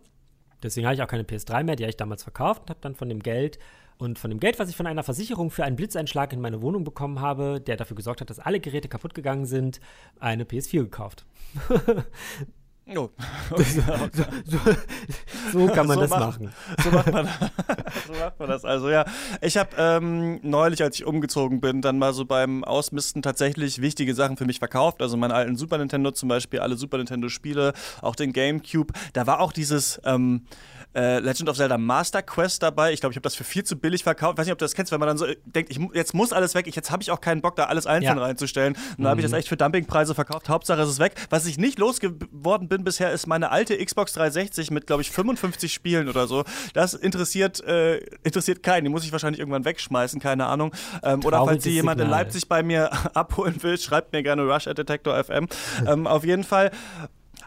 Deswegen habe ich auch keine PS3 mehr, die habe ich damals verkauft und habe dann von dem Geld und von dem Geld, was ich von einer Versicherung für einen Blitzeinschlag in meine Wohnung bekommen habe, der dafür gesorgt hat, dass alle Geräte kaputt gegangen sind, eine PS4 gekauft. Oh. so, so, so, kann man so das macht, machen. So macht man, so macht man das. Also ja, ich habe ähm, neulich, als ich umgezogen bin, dann mal so beim Ausmisten tatsächlich wichtige Sachen für mich verkauft. Also meinen alten Super Nintendo zum Beispiel, alle Super Nintendo Spiele, auch den GameCube. Da war auch dieses ähm, äh, Legend of Zelda Master Quest dabei. Ich glaube, ich habe das für viel zu billig verkauft. Ich weiß nicht, ob du das kennst, wenn man dann so denkt, ich, jetzt muss alles weg. Ich, jetzt habe ich auch keinen Bock, da alles einzeln ja. reinzustellen. Und dann mhm. habe ich das echt für Dumpingpreise verkauft. Hauptsache, es ist weg. Was ich nicht losgeworden bin bisher, ist meine alte Xbox 360 mit, glaube ich, 55 Spielen oder so. Das interessiert, äh, interessiert keinen. Die muss ich wahrscheinlich irgendwann wegschmeißen, keine Ahnung. Ähm, oder falls die jemand in Leipzig bei mir abholen will, schreibt mir gerne Rush at Detector FM. ähm, auf jeden Fall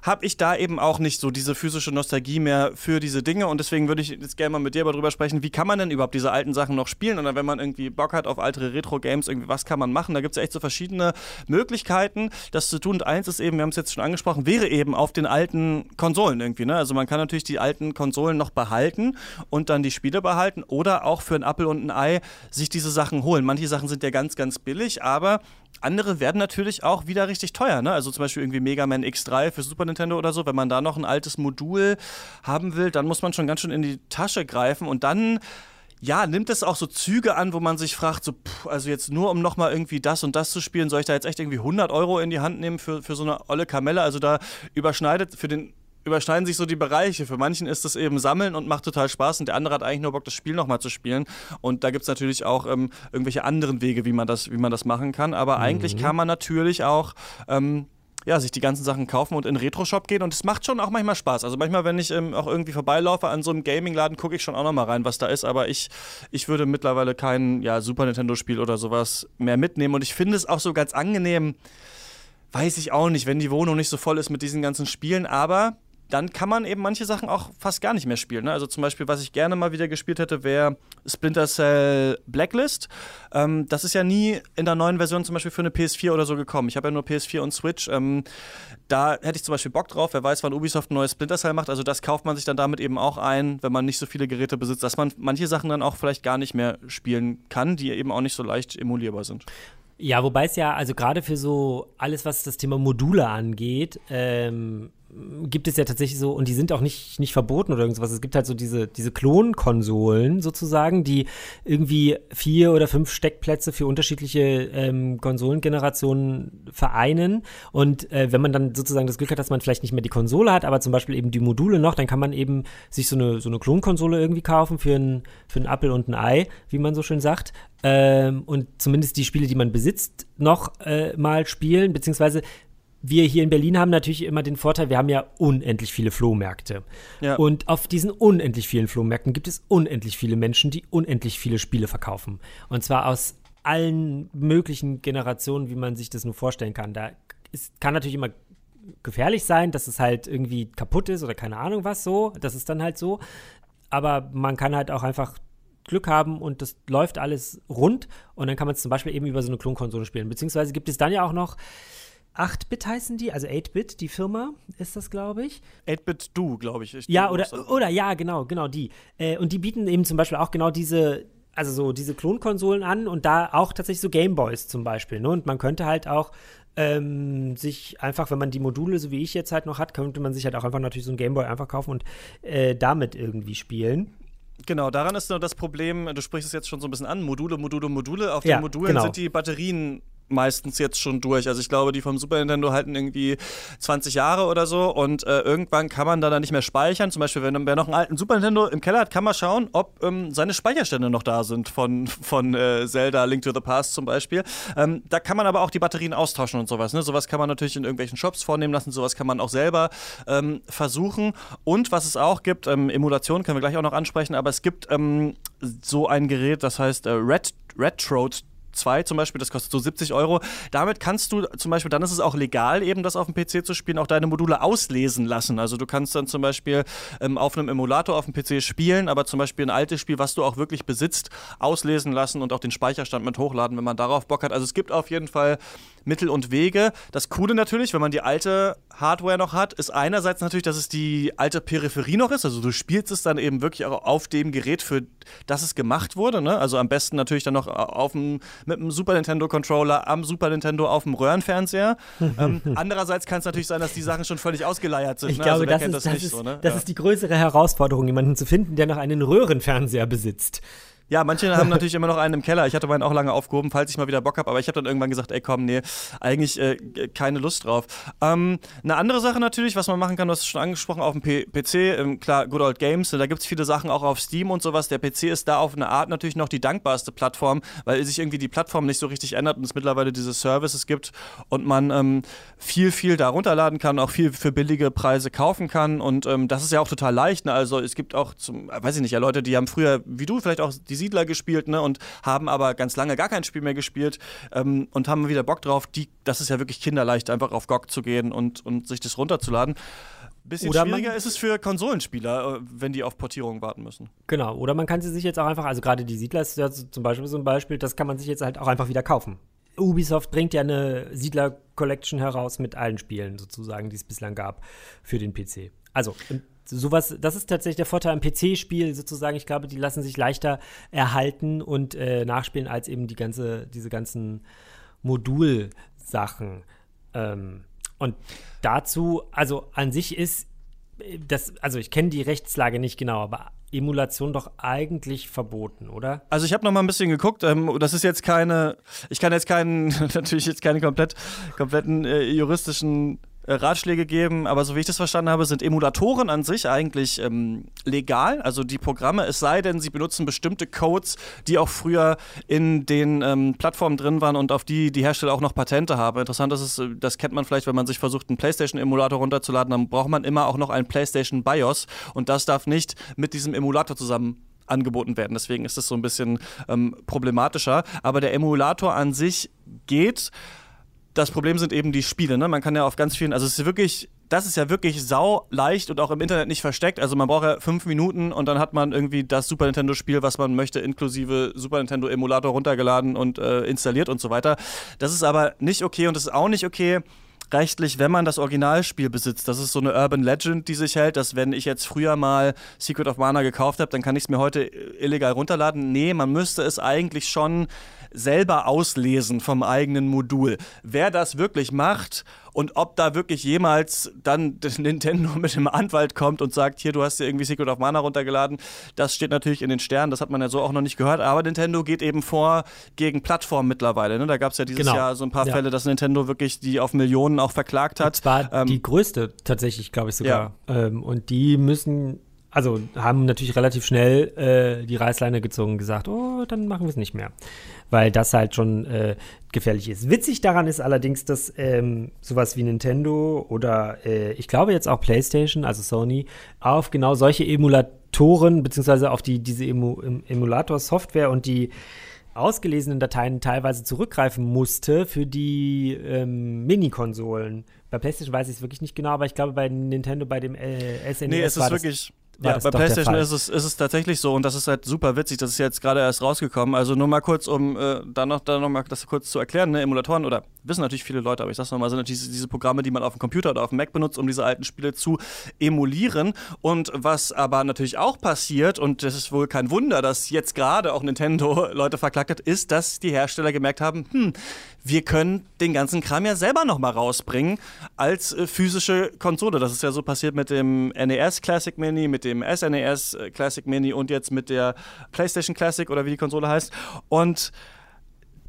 habe ich da eben auch nicht so diese physische Nostalgie mehr für diese Dinge und deswegen würde ich jetzt gerne mal mit dir darüber sprechen, wie kann man denn überhaupt diese alten Sachen noch spielen oder wenn man irgendwie Bock hat auf alte Retro-Games, irgendwie was kann man machen? Da gibt es ja echt so verschiedene Möglichkeiten, das zu tun und eins ist eben, wir haben es jetzt schon angesprochen, wäre eben auf den alten Konsolen irgendwie, ne? Also man kann natürlich die alten Konsolen noch behalten und dann die Spiele behalten oder auch für ein Apfel und ein Ei sich diese Sachen holen. Manche Sachen sind ja ganz, ganz billig, aber andere werden natürlich auch wieder richtig teuer. Ne? Also zum Beispiel irgendwie Mega Man X3 für Super Nintendo oder so. Wenn man da noch ein altes Modul haben will, dann muss man schon ganz schön in die Tasche greifen und dann ja, nimmt es auch so Züge an, wo man sich fragt, so, pff, also jetzt nur um nochmal irgendwie das und das zu spielen, soll ich da jetzt echt irgendwie 100 Euro in die Hand nehmen für, für so eine olle Kamelle? Also da überschneidet für den überschneiden sich so die Bereiche. Für manchen ist das eben Sammeln und macht total Spaß und der andere hat eigentlich nur Bock, das Spiel nochmal zu spielen. Und da gibt es natürlich auch ähm, irgendwelche anderen Wege, wie man das, wie man das machen kann. Aber mhm. eigentlich kann man natürlich auch ähm, ja, sich die ganzen Sachen kaufen und in den Retro-Shop gehen. Und es macht schon auch manchmal Spaß. Also manchmal, wenn ich ähm, auch irgendwie vorbeilaufe an so einem Gaming-Laden, gucke ich schon auch nochmal rein, was da ist. Aber ich, ich würde mittlerweile kein ja, Super Nintendo-Spiel oder sowas mehr mitnehmen. Und ich finde es auch so ganz angenehm, weiß ich auch nicht, wenn die Wohnung nicht so voll ist mit diesen ganzen Spielen. Aber dann kann man eben manche Sachen auch fast gar nicht mehr spielen. Ne? Also zum Beispiel, was ich gerne mal wieder gespielt hätte, wäre Splinter Cell Blacklist. Ähm, das ist ja nie in der neuen Version zum Beispiel für eine PS4 oder so gekommen. Ich habe ja nur PS4 und Switch. Ähm, da hätte ich zum Beispiel Bock drauf. Wer weiß, wann Ubisoft ein neues Splinter Cell macht. Also das kauft man sich dann damit eben auch ein, wenn man nicht so viele Geräte besitzt, dass man manche Sachen dann auch vielleicht gar nicht mehr spielen kann, die eben auch nicht so leicht emulierbar sind. Ja, wobei es ja, also gerade für so alles, was das Thema Module angeht, ähm, gibt es ja tatsächlich so, und die sind auch nicht, nicht verboten oder irgendwas. Es gibt halt so diese, diese Klonkonsolen sozusagen, die irgendwie vier oder fünf Steckplätze für unterschiedliche ähm, Konsolengenerationen vereinen. Und äh, wenn man dann sozusagen das Glück hat, dass man vielleicht nicht mehr die Konsole hat, aber zum Beispiel eben die Module noch, dann kann man eben sich so eine, so eine Klonkonsole irgendwie kaufen für einen für ein Apfel und ein Ei, wie man so schön sagt. Ähm, und zumindest die Spiele, die man besitzt, noch äh, mal spielen, beziehungsweise wir hier in Berlin haben natürlich immer den Vorteil, wir haben ja unendlich viele Flohmärkte. Ja. Und auf diesen unendlich vielen Flohmärkten gibt es unendlich viele Menschen, die unendlich viele Spiele verkaufen. Und zwar aus allen möglichen Generationen, wie man sich das nur vorstellen kann. Da ist, kann natürlich immer gefährlich sein, dass es halt irgendwie kaputt ist oder keine Ahnung was so. Das ist dann halt so. Aber man kann halt auch einfach Glück haben und das läuft alles rund und dann kann man es zum Beispiel eben über so eine Klonkonsole spielen. Beziehungsweise gibt es dann ja auch noch 8-Bit heißen die, also 8-Bit, die Firma ist das, glaube ich. 8-Bit Du, glaube ich. ich. Ja, oder, oder ja, genau, genau die. Äh, und die bieten eben zum Beispiel auch genau diese, also so diese Klonkonsolen an und da auch tatsächlich so Gameboys zum Beispiel. Ne? Und man könnte halt auch ähm, sich einfach, wenn man die Module, so wie ich jetzt halt noch hat, könnte man sich halt auch einfach natürlich so ein Gameboy einfach kaufen und äh, damit irgendwie spielen. Genau, daran ist nur das Problem, du sprichst es jetzt schon so ein bisschen an, Module, Module, Module. Auf ja, den Modulen genau. sind die Batterien meistens jetzt schon durch. Also ich glaube, die vom Super Nintendo halten irgendwie 20 Jahre oder so und äh, irgendwann kann man da dann nicht mehr speichern. Zum Beispiel, wenn wer noch einen alten Super Nintendo im Keller hat, kann man schauen, ob ähm, seine Speicherstände noch da sind von, von äh, Zelda Link to the Past zum Beispiel. Ähm, da kann man aber auch die Batterien austauschen und sowas. Ne? Sowas kann man natürlich in irgendwelchen Shops vornehmen lassen, sowas kann man auch selber ähm, versuchen. Und was es auch gibt, ähm, Emulation können wir gleich auch noch ansprechen, aber es gibt ähm, so ein Gerät, das heißt äh, Red, Retrode 2 zum Beispiel, das kostet so 70 Euro. Damit kannst du zum Beispiel, dann ist es auch legal, eben das auf dem PC zu spielen, auch deine Module auslesen lassen. Also du kannst dann zum Beispiel ähm, auf einem Emulator auf dem PC spielen, aber zum Beispiel ein altes Spiel, was du auch wirklich besitzt, auslesen lassen und auch den Speicherstand mit hochladen, wenn man darauf Bock hat. Also es gibt auf jeden Fall Mittel und Wege. Das Coole natürlich, wenn man die alte Hardware noch hat, ist einerseits natürlich, dass es die alte Peripherie noch ist. Also du spielst es dann eben wirklich auch auf dem Gerät, für das es gemacht wurde. Ne? Also am besten natürlich dann noch auf dem, mit einem Super Nintendo Controller am Super Nintendo auf dem Röhrenfernseher. ähm, andererseits kann es natürlich sein, dass die Sachen schon völlig ausgeleiert sind. Ich ne? glaube, also, das, ist, das, das, ist, so, ne? das ja. ist die größere Herausforderung, jemanden zu finden, der noch einen Röhrenfernseher besitzt. Ja, manche haben natürlich immer noch einen im Keller. Ich hatte meinen auch lange aufgehoben, falls ich mal wieder Bock habe. Aber ich habe dann irgendwann gesagt, ey komm, nee, eigentlich äh, keine Lust drauf. Ähm, eine andere Sache natürlich, was man machen kann, du hast es schon angesprochen, auf dem P PC, ähm, klar, Good Old Games, da gibt es viele Sachen auch auf Steam und sowas. Der PC ist da auf eine Art natürlich noch die dankbarste Plattform, weil sich irgendwie die Plattform nicht so richtig ändert und es mittlerweile diese Services gibt und man ähm, viel, viel da runterladen kann, auch viel für billige Preise kaufen kann. Und ähm, das ist ja auch total leicht. Ne? Also es gibt auch, zum, weiß ich nicht, ja Leute, die haben früher, wie du vielleicht auch, die Siedler gespielt ne, und haben aber ganz lange gar kein Spiel mehr gespielt ähm, und haben wieder Bock drauf. Die, das ist ja wirklich kinderleicht, einfach auf GOG zu gehen und, und sich das runterzuladen. Bisschen Oder schwieriger man- ist es für Konsolenspieler, äh, wenn die auf Portierungen warten müssen. Genau, oder man kann sie sich jetzt auch einfach, also gerade die Siedler ist ja zum Beispiel so ein Beispiel, das kann man sich jetzt halt auch einfach wieder kaufen. Ubisoft bringt ja eine Siedler-Collection heraus mit allen Spielen sozusagen, die es bislang gab für den PC. Also, sowas, das ist tatsächlich der Vorteil am PC-Spiel sozusagen. Ich glaube, die lassen sich leichter erhalten und äh, nachspielen als eben die ganze, diese ganzen Modulsachen. Ähm, und dazu, also an sich ist äh, das, also ich kenne die Rechtslage nicht genau, aber Emulation doch eigentlich verboten, oder? Also ich habe noch mal ein bisschen geguckt. Ähm, das ist jetzt keine, ich kann jetzt keinen, natürlich jetzt keine komplett, kompletten äh, juristischen Ratschläge geben, aber so wie ich das verstanden habe, sind Emulatoren an sich eigentlich ähm, legal. Also die Programme, es sei denn, sie benutzen bestimmte Codes, die auch früher in den ähm, Plattformen drin waren und auf die die Hersteller auch noch Patente haben. Interessant ist es, äh, das kennt man vielleicht, wenn man sich versucht, einen PlayStation-Emulator runterzuladen, dann braucht man immer auch noch ein PlayStation BIOS und das darf nicht mit diesem Emulator zusammen angeboten werden. Deswegen ist es so ein bisschen ähm, problematischer. Aber der Emulator an sich geht. Das Problem sind eben die Spiele. Ne? Man kann ja auf ganz vielen, also es ist wirklich, das ist ja wirklich sau leicht und auch im Internet nicht versteckt. Also man braucht ja fünf Minuten und dann hat man irgendwie das Super Nintendo-Spiel, was man möchte, inklusive Super Nintendo-Emulator runtergeladen und äh, installiert und so weiter. Das ist aber nicht okay und es ist auch nicht okay, rechtlich, wenn man das Originalspiel besitzt. Das ist so eine Urban Legend, die sich hält, dass wenn ich jetzt früher mal Secret of Mana gekauft habe, dann kann ich es mir heute illegal runterladen. Nee, man müsste es eigentlich schon selber auslesen vom eigenen Modul. Wer das wirklich macht und ob da wirklich jemals dann Nintendo mit dem Anwalt kommt und sagt, hier, du hast dir irgendwie Secret of Mana runtergeladen, das steht natürlich in den Sternen, das hat man ja so auch noch nicht gehört, aber Nintendo geht eben vor gegen Plattformen mittlerweile. Ne? Da gab es ja dieses Genau. Jahr so ein paar Ja. Fälle, dass Nintendo wirklich die auf Millionen auch verklagt hat. Das war Ähm, die größte tatsächlich, glaube ich sogar. Ähm, und die müssen, also haben natürlich relativ schnell äh, die Reißleine gezogen und gesagt, oh, dann machen wir es nicht mehr. Weil das halt schon äh, gefährlich ist. Witzig daran ist allerdings, dass ähm, sowas wie Nintendo oder äh, ich glaube jetzt auch PlayStation, also Sony, auf genau solche Emulatoren, beziehungsweise auf die, diese Emu, em- Emulator-Software und die ausgelesenen Dateien teilweise zurückgreifen musste für die ähm, Mini-Konsolen. Bei PlayStation weiß ich es wirklich nicht genau, aber ich glaube bei Nintendo, bei dem äh, SNES Nee, es ist wirklich. Ja, bei PlayStation ist es, ist es tatsächlich so und das ist halt super witzig. Das ist jetzt gerade erst rausgekommen. Also nur mal kurz, um äh, da noch, da noch mal das kurz zu erklären. Ne? Emulatoren oder wissen natürlich viele Leute, aber ich sag's nochmal, sind natürlich diese, diese Programme, die man auf dem Computer oder auf dem Mac benutzt, um diese alten Spiele zu emulieren. Und was aber natürlich auch passiert, und das ist wohl kein Wunder, dass jetzt gerade auch Nintendo Leute verklagt hat, ist, dass die Hersteller gemerkt haben, hm, wir können den ganzen Kram ja selber nochmal rausbringen als äh, physische Konsole. Das ist ja so passiert mit dem NES Classic Mini, mit dem SNES äh, Classic Mini und jetzt mit der PlayStation Classic oder wie die Konsole heißt. Und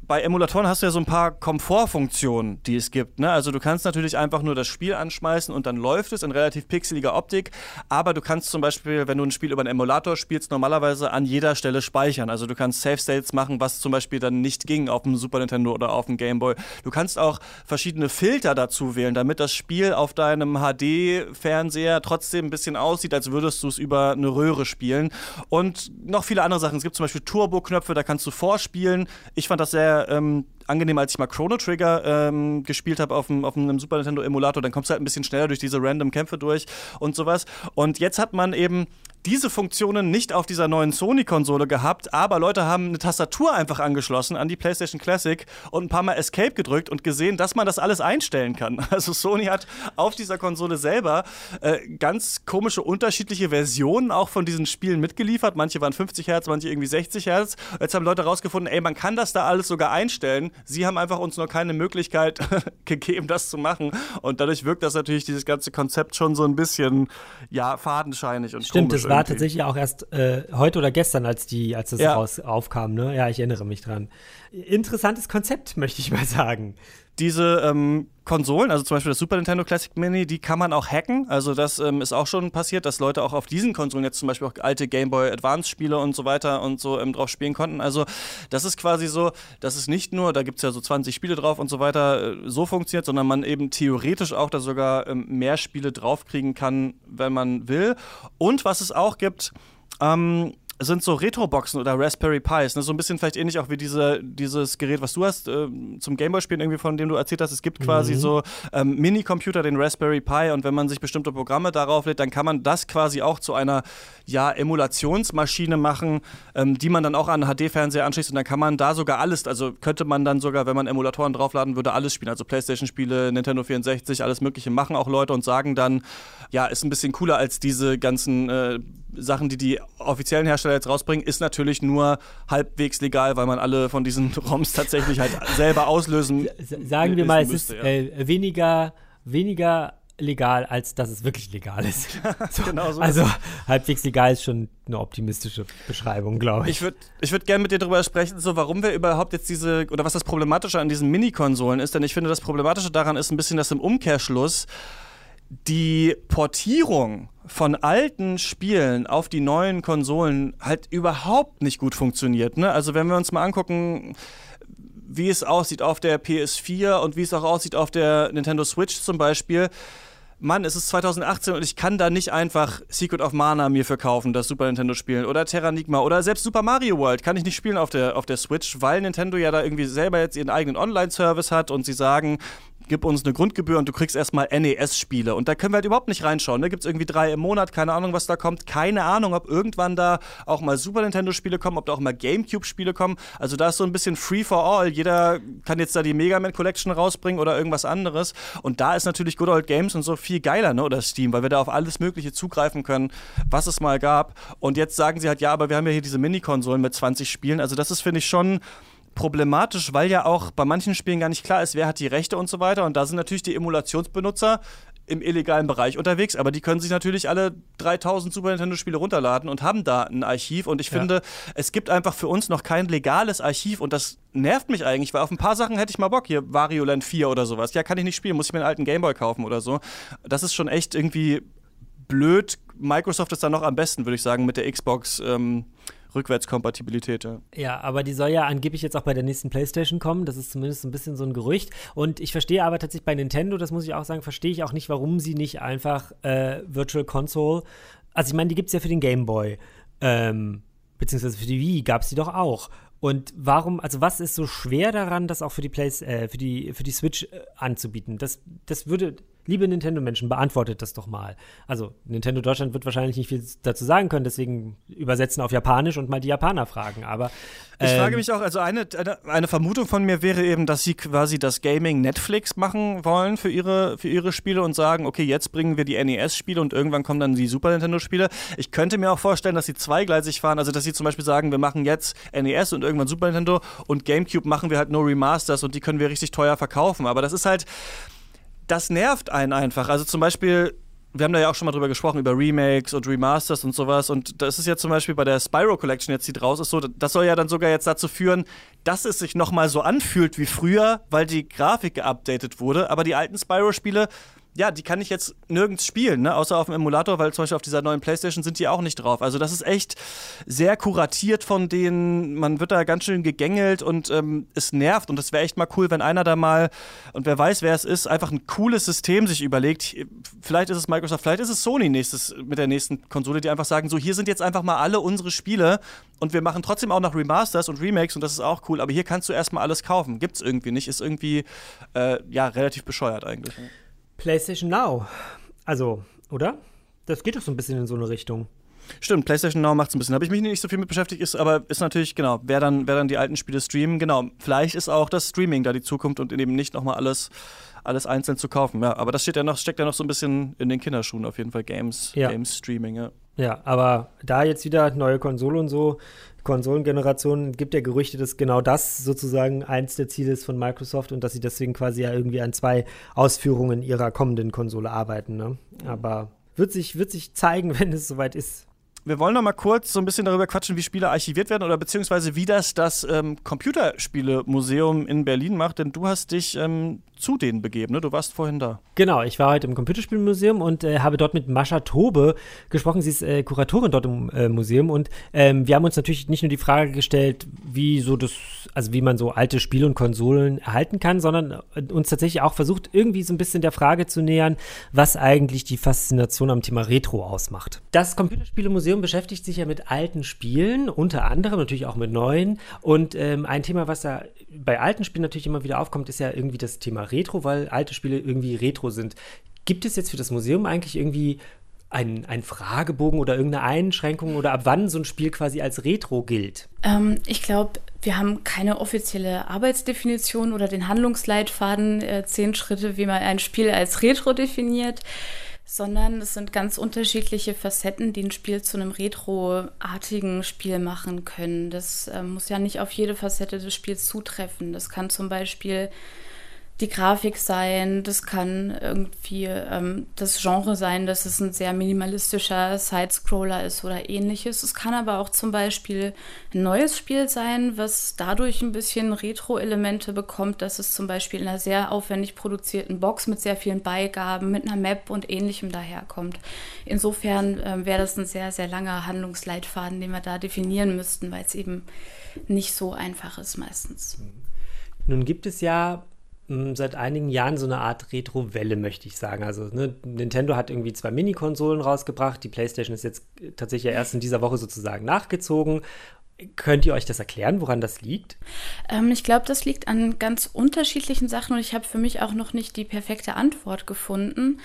bei Emulatoren hast du ja so ein paar Komfortfunktionen, die es gibt. Ne? Also du kannst natürlich einfach nur das Spiel anschmeißen und dann läuft es in relativ pixeliger Optik. Aber du kannst zum Beispiel, wenn du ein Spiel über einen Emulator spielst, normalerweise an jeder Stelle speichern. Also du kannst Save States machen, was zum Beispiel dann nicht ging auf dem Super Nintendo oder auf dem Game Boy. Du kannst auch verschiedene Filter dazu wählen, damit das Spiel auf deinem HD-Fernseher trotzdem ein bisschen aussieht, als würdest du es über eine Röhre spielen. Und noch viele andere Sachen. Es gibt zum Beispiel Turbo-Knöpfe, da kannst du vorspielen. Ich fand das sehr ähm, angenehm, als ich mal Chrono Trigger ähm, gespielt habe auf, auf einem Super Nintendo Emulator. Dann kommst du halt ein bisschen schneller durch diese random Kämpfe durch und sowas. Und jetzt hat man eben diese Funktionen nicht auf dieser neuen Sony-Konsole gehabt, aber Leute haben eine Tastatur einfach angeschlossen an die PlayStation Classic und ein paar Mal Escape gedrückt und gesehen, dass man das alles einstellen kann. Also Sony hat auf dieser Konsole selber äh, ganz komische unterschiedliche Versionen auch von diesen Spielen mitgeliefert. Manche waren 50 Hertz, manche irgendwie 60 Hertz. Jetzt haben Leute herausgefunden, ey, man kann das da alles sogar einstellen. Sie haben einfach uns noch keine Möglichkeit gegeben, das zu machen. Und dadurch wirkt das natürlich dieses ganze Konzept schon so ein bisschen, ja, fadenscheinig und Stimmt, es war irgendwie. tatsächlich auch erst äh, heute oder gestern, als die, als das Ja. raus aufkam, ne? Ja, ich erinnere mich dran. Interessantes Konzept, möchte ich mal sagen. Diese ähm, Konsolen, also zum Beispiel das Super Nintendo Classic Mini, die kann man auch hacken. Also das ähm, ist auch schon passiert, dass Leute auch auf diesen Konsolen jetzt zum Beispiel auch alte Game Boy Advance Spiele und so weiter und so ähm, drauf spielen konnten. Also das ist quasi so, dass es nicht nur, da gibt es ja so 20 Spiele drauf und so weiter, äh, so funktioniert, sondern man eben theoretisch auch da sogar ähm, mehr Spiele draufkriegen kann, wenn man will. Und was es auch gibt, ähm, sind so Retro-Boxen oder Raspberry Pis. Ne? So ein bisschen vielleicht ähnlich auch wie diese, dieses Gerät, was du hast äh, zum Gameboy-Spielen, irgendwie von dem du erzählt hast. Es gibt quasi mhm. so ähm, Mini-Computer, den Raspberry Pi, und wenn man sich bestimmte Programme darauf lädt, dann kann man das quasi auch zu einer ja, Emulationsmaschine machen, ähm, die man dann auch an HD-Fernseher anschließt. Und dann kann man da sogar alles, also könnte man dann sogar, wenn man Emulatoren draufladen würde, alles spielen. Also Playstation-Spiele, Nintendo 64, alles Mögliche machen auch Leute und sagen dann, ja, ist ein bisschen cooler als diese ganzen äh, Sachen, die die offiziellen Hersteller jetzt rausbringen, ist natürlich nur halbwegs legal, weil man alle von diesen ROMs tatsächlich halt selber auslösen. Sagen wir mal, müsste, es ist ja. äh, weniger, weniger legal, als dass es wirklich legal ist. So, genau so. Also halbwegs legal ist schon eine optimistische Beschreibung, glaube ich. Ich würde ich würd gerne mit dir darüber sprechen, so warum wir überhaupt jetzt diese, oder was das Problematische an diesen Mini-Konsolen ist, denn ich finde, das Problematische daran ist ein bisschen, dass im Umkehrschluss die Portierung von alten Spielen auf die neuen Konsolen halt überhaupt nicht gut funktioniert. Ne? Also wenn wir uns mal angucken, wie es aussieht auf der PS4 und wie es auch aussieht auf der Nintendo Switch zum Beispiel. Mann, es ist 2018 und ich kann da nicht einfach Secret of Mana mir verkaufen, das Super Nintendo spielen oder Terranigma oder selbst Super Mario World kann ich nicht spielen auf der, auf der Switch, weil Nintendo ja da irgendwie selber jetzt ihren eigenen Online-Service hat und sie sagen, gib uns eine Grundgebühr und du kriegst erstmal NES-Spiele. Und da können wir halt überhaupt nicht reinschauen. Da ne? gibt es irgendwie drei im Monat, keine Ahnung, was da kommt. Keine Ahnung, ob irgendwann da auch mal Super Nintendo-Spiele kommen, ob da auch mal Gamecube-Spiele kommen. Also da ist so ein bisschen free for all. Jeder kann jetzt da die Mega Man Collection rausbringen oder irgendwas anderes. Und da ist natürlich Good Old Games und so viel geiler, ne? Oder Steam, weil wir da auf alles Mögliche zugreifen können, was es mal gab. Und jetzt sagen sie halt, ja, aber wir haben ja hier diese Mini-Konsolen mit 20 Spielen. Also das ist, finde ich, schon problematisch, weil ja auch bei manchen Spielen gar nicht klar ist, wer hat die Rechte und so weiter. Und da sind natürlich die Emulationsbenutzer im illegalen Bereich unterwegs, aber die können sich natürlich alle 3000 Super Nintendo-Spiele runterladen und haben da ein Archiv. Und ich ja. finde, es gibt einfach für uns noch kein legales Archiv und das nervt mich eigentlich, weil auf ein paar Sachen hätte ich mal Bock. Hier Wario Land 4 oder sowas. Ja, kann ich nicht spielen, muss ich mir einen alten Gameboy kaufen oder so. Das ist schon echt irgendwie blöd. Microsoft ist da noch am besten, würde ich sagen, mit der Xbox. Ähm, Rückwärtskompatibilität. Ja. ja, aber die soll ja angeblich jetzt auch bei der nächsten PlayStation kommen. Das ist zumindest ein bisschen so ein Gerücht. Und ich verstehe aber tatsächlich bei Nintendo, das muss ich auch sagen, verstehe ich auch nicht, warum sie nicht einfach äh, Virtual Console. Also ich meine, die gibt es ja für den Game Boy. Ähm, beziehungsweise für die Wii gab es die doch auch. Und warum, also was ist so schwer daran, das auch für die, Play, äh, für die, für die Switch äh, anzubieten? Das, das würde, Liebe Nintendo-Menschen, beantwortet das doch mal. Also, Nintendo Deutschland wird wahrscheinlich nicht viel dazu sagen können, deswegen übersetzen auf Japanisch und mal die Japaner fragen. Aber. Ähm, ich frage ähm, mich auch, also eine, eine, eine, Vermutung von mir wäre eben, dass sie quasi das Gaming Netflix machen wollen für ihre, für ihre Spiele und sagen, okay, jetzt bringen wir die NES-Spiele und irgendwann kommen dann die Super Nintendo-Spiele. Ich könnte mir auch vorstellen, dass sie zweigleisig fahren, also dass sie zum Beispiel sagen, wir machen jetzt NES und irgendwann Super Nintendo und GameCube machen wir halt nur Remasters und die können wir richtig teuer verkaufen. Aber das ist halt das nervt einen einfach. Also zum Beispiel, wir haben da ja auch schon mal drüber gesprochen, über Remakes und Remasters und sowas. Und das ist ja zum Beispiel bei der Spyro Collection jetzt, die draus ist, so, das soll ja dann sogar jetzt dazu führen, dass es sich nochmal so anfühlt wie früher, weil die Grafik geupdatet wurde. Aber die alten Spyro-Spiele ja, die kann ich jetzt nirgends spielen, ne? außer auf dem Emulator, weil zum Beispiel auf dieser neuen Playstation sind die auch nicht drauf. Also das ist echt sehr kuratiert von denen. Man wird da ganz schön gegängelt und ähm, es nervt. Und es wäre echt mal cool, wenn einer da mal, und wer weiß, wer es ist, einfach ein cooles System sich überlegt. Vielleicht ist es Microsoft, vielleicht ist es Sony nächstes, mit der nächsten Konsole, die einfach sagen, so hier sind jetzt einfach mal alle unsere Spiele und wir machen trotzdem auch noch Remasters und Remakes und das ist auch cool. Aber hier kannst du erstmal alles kaufen. Gibt's irgendwie nicht. Ist irgendwie, äh, ja, relativ bescheuert eigentlich. PlayStation Now. Also, oder? Das geht doch so ein bisschen in so eine Richtung. Stimmt, PlayStation Now macht es ein bisschen. Habe ich mich nicht so viel mit beschäftigt, ist aber ist natürlich, genau, wer dann, wer dann die alten Spiele streamen, genau. Vielleicht ist auch das Streaming da die Zukunft und eben nicht nochmal alles, alles einzeln zu kaufen. Ja, aber das steht ja noch, steckt ja noch so ein bisschen in den Kinderschuhen auf jeden Fall. Games, ja. Games Streaming, ja. Ja, aber da jetzt wieder neue Konsole und so, Konsolengeneration, gibt ja Gerüchte, dass genau das sozusagen eins der Ziele ist von Microsoft und dass sie deswegen quasi ja irgendwie an zwei Ausführungen ihrer kommenden Konsole arbeiten. Ne? Aber wird sich, wird sich zeigen, wenn es soweit ist wir wollen noch mal kurz so ein bisschen darüber quatschen, wie Spiele archiviert werden oder beziehungsweise wie das das ähm, Computerspielemuseum in Berlin macht. Denn du hast dich ähm, zu denen begeben. Ne? Du warst vorhin da. Genau, ich war heute im Computerspielmuseum und äh, habe dort mit Mascha Tobe gesprochen. Sie ist äh, Kuratorin dort im äh, Museum und ähm, wir haben uns natürlich nicht nur die Frage gestellt, wie so das, also wie man so alte Spiele und Konsolen erhalten kann, sondern äh, uns tatsächlich auch versucht, irgendwie so ein bisschen der Frage zu nähern, was eigentlich die Faszination am Thema Retro ausmacht. Das Computerspielemuseum beschäftigt sich ja mit alten Spielen, unter anderem natürlich auch mit neuen. Und ähm, ein Thema, was da bei alten Spielen natürlich immer wieder aufkommt, ist ja irgendwie das Thema Retro, weil alte Spiele irgendwie Retro sind. Gibt es jetzt für das Museum eigentlich irgendwie einen, einen Fragebogen oder irgendeine Einschränkung oder ab wann so ein Spiel quasi als Retro gilt? Ähm, ich glaube, wir haben keine offizielle Arbeitsdefinition oder den Handlungsleitfaden, äh, zehn Schritte, wie man ein Spiel als Retro definiert sondern es sind ganz unterschiedliche Facetten, die ein Spiel zu einem retroartigen Spiel machen können. Das äh, muss ja nicht auf jede Facette des Spiels zutreffen. Das kann zum Beispiel die Grafik sein, das kann irgendwie ähm, das Genre sein, dass es ein sehr minimalistischer Sidescroller ist oder ähnliches. Es kann aber auch zum Beispiel ein neues Spiel sein, was dadurch ein bisschen Retro-Elemente bekommt, dass es zum Beispiel in einer sehr aufwendig produzierten Box mit sehr vielen Beigaben, mit einer Map und ähnlichem daherkommt. Insofern ähm, wäre das ein sehr, sehr langer Handlungsleitfaden, den wir da definieren müssten, weil es eben nicht so einfach ist meistens. Nun gibt es ja seit einigen Jahren so eine Art Retro-Welle, möchte ich sagen. Also ne, Nintendo hat irgendwie zwei Mini-Konsolen rausgebracht. Die PlayStation ist jetzt tatsächlich erst in dieser Woche sozusagen nachgezogen. Könnt ihr euch das erklären, woran das liegt? Ähm, ich glaube, das liegt an ganz unterschiedlichen Sachen und ich habe für mich auch noch nicht die perfekte Antwort gefunden.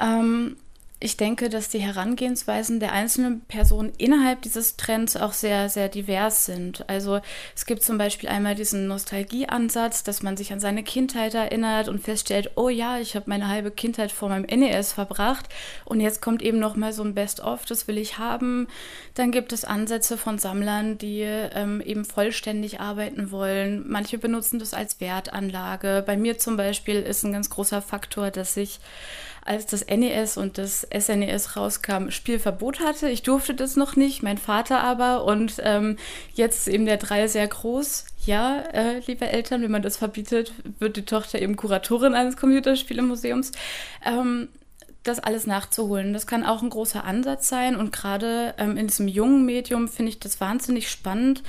Ähm, ich denke, dass die Herangehensweisen der einzelnen Personen innerhalb dieses Trends auch sehr, sehr divers sind. Also es gibt zum Beispiel einmal diesen Nostalgieansatz, dass man sich an seine Kindheit erinnert und feststellt, oh ja, ich habe meine halbe Kindheit vor meinem NES verbracht und jetzt kommt eben noch mal so ein Best-of, das will ich haben. Dann gibt es Ansätze von Sammlern, die ähm, eben vollständig arbeiten wollen. Manche benutzen das als Wertanlage. Bei mir zum Beispiel ist ein ganz großer Faktor, dass ich als das NES und das SNES rauskam, Spielverbot hatte. Ich durfte das noch nicht, mein Vater aber. Und ähm, jetzt ist eben der 3 sehr groß. Ja, äh, liebe Eltern, wenn man das verbietet, wird die Tochter eben Kuratorin eines Computerspielemuseums. Ähm, das alles nachzuholen. Das kann auch ein großer Ansatz sein. Und gerade ähm, in diesem jungen Medium finde ich das wahnsinnig spannend,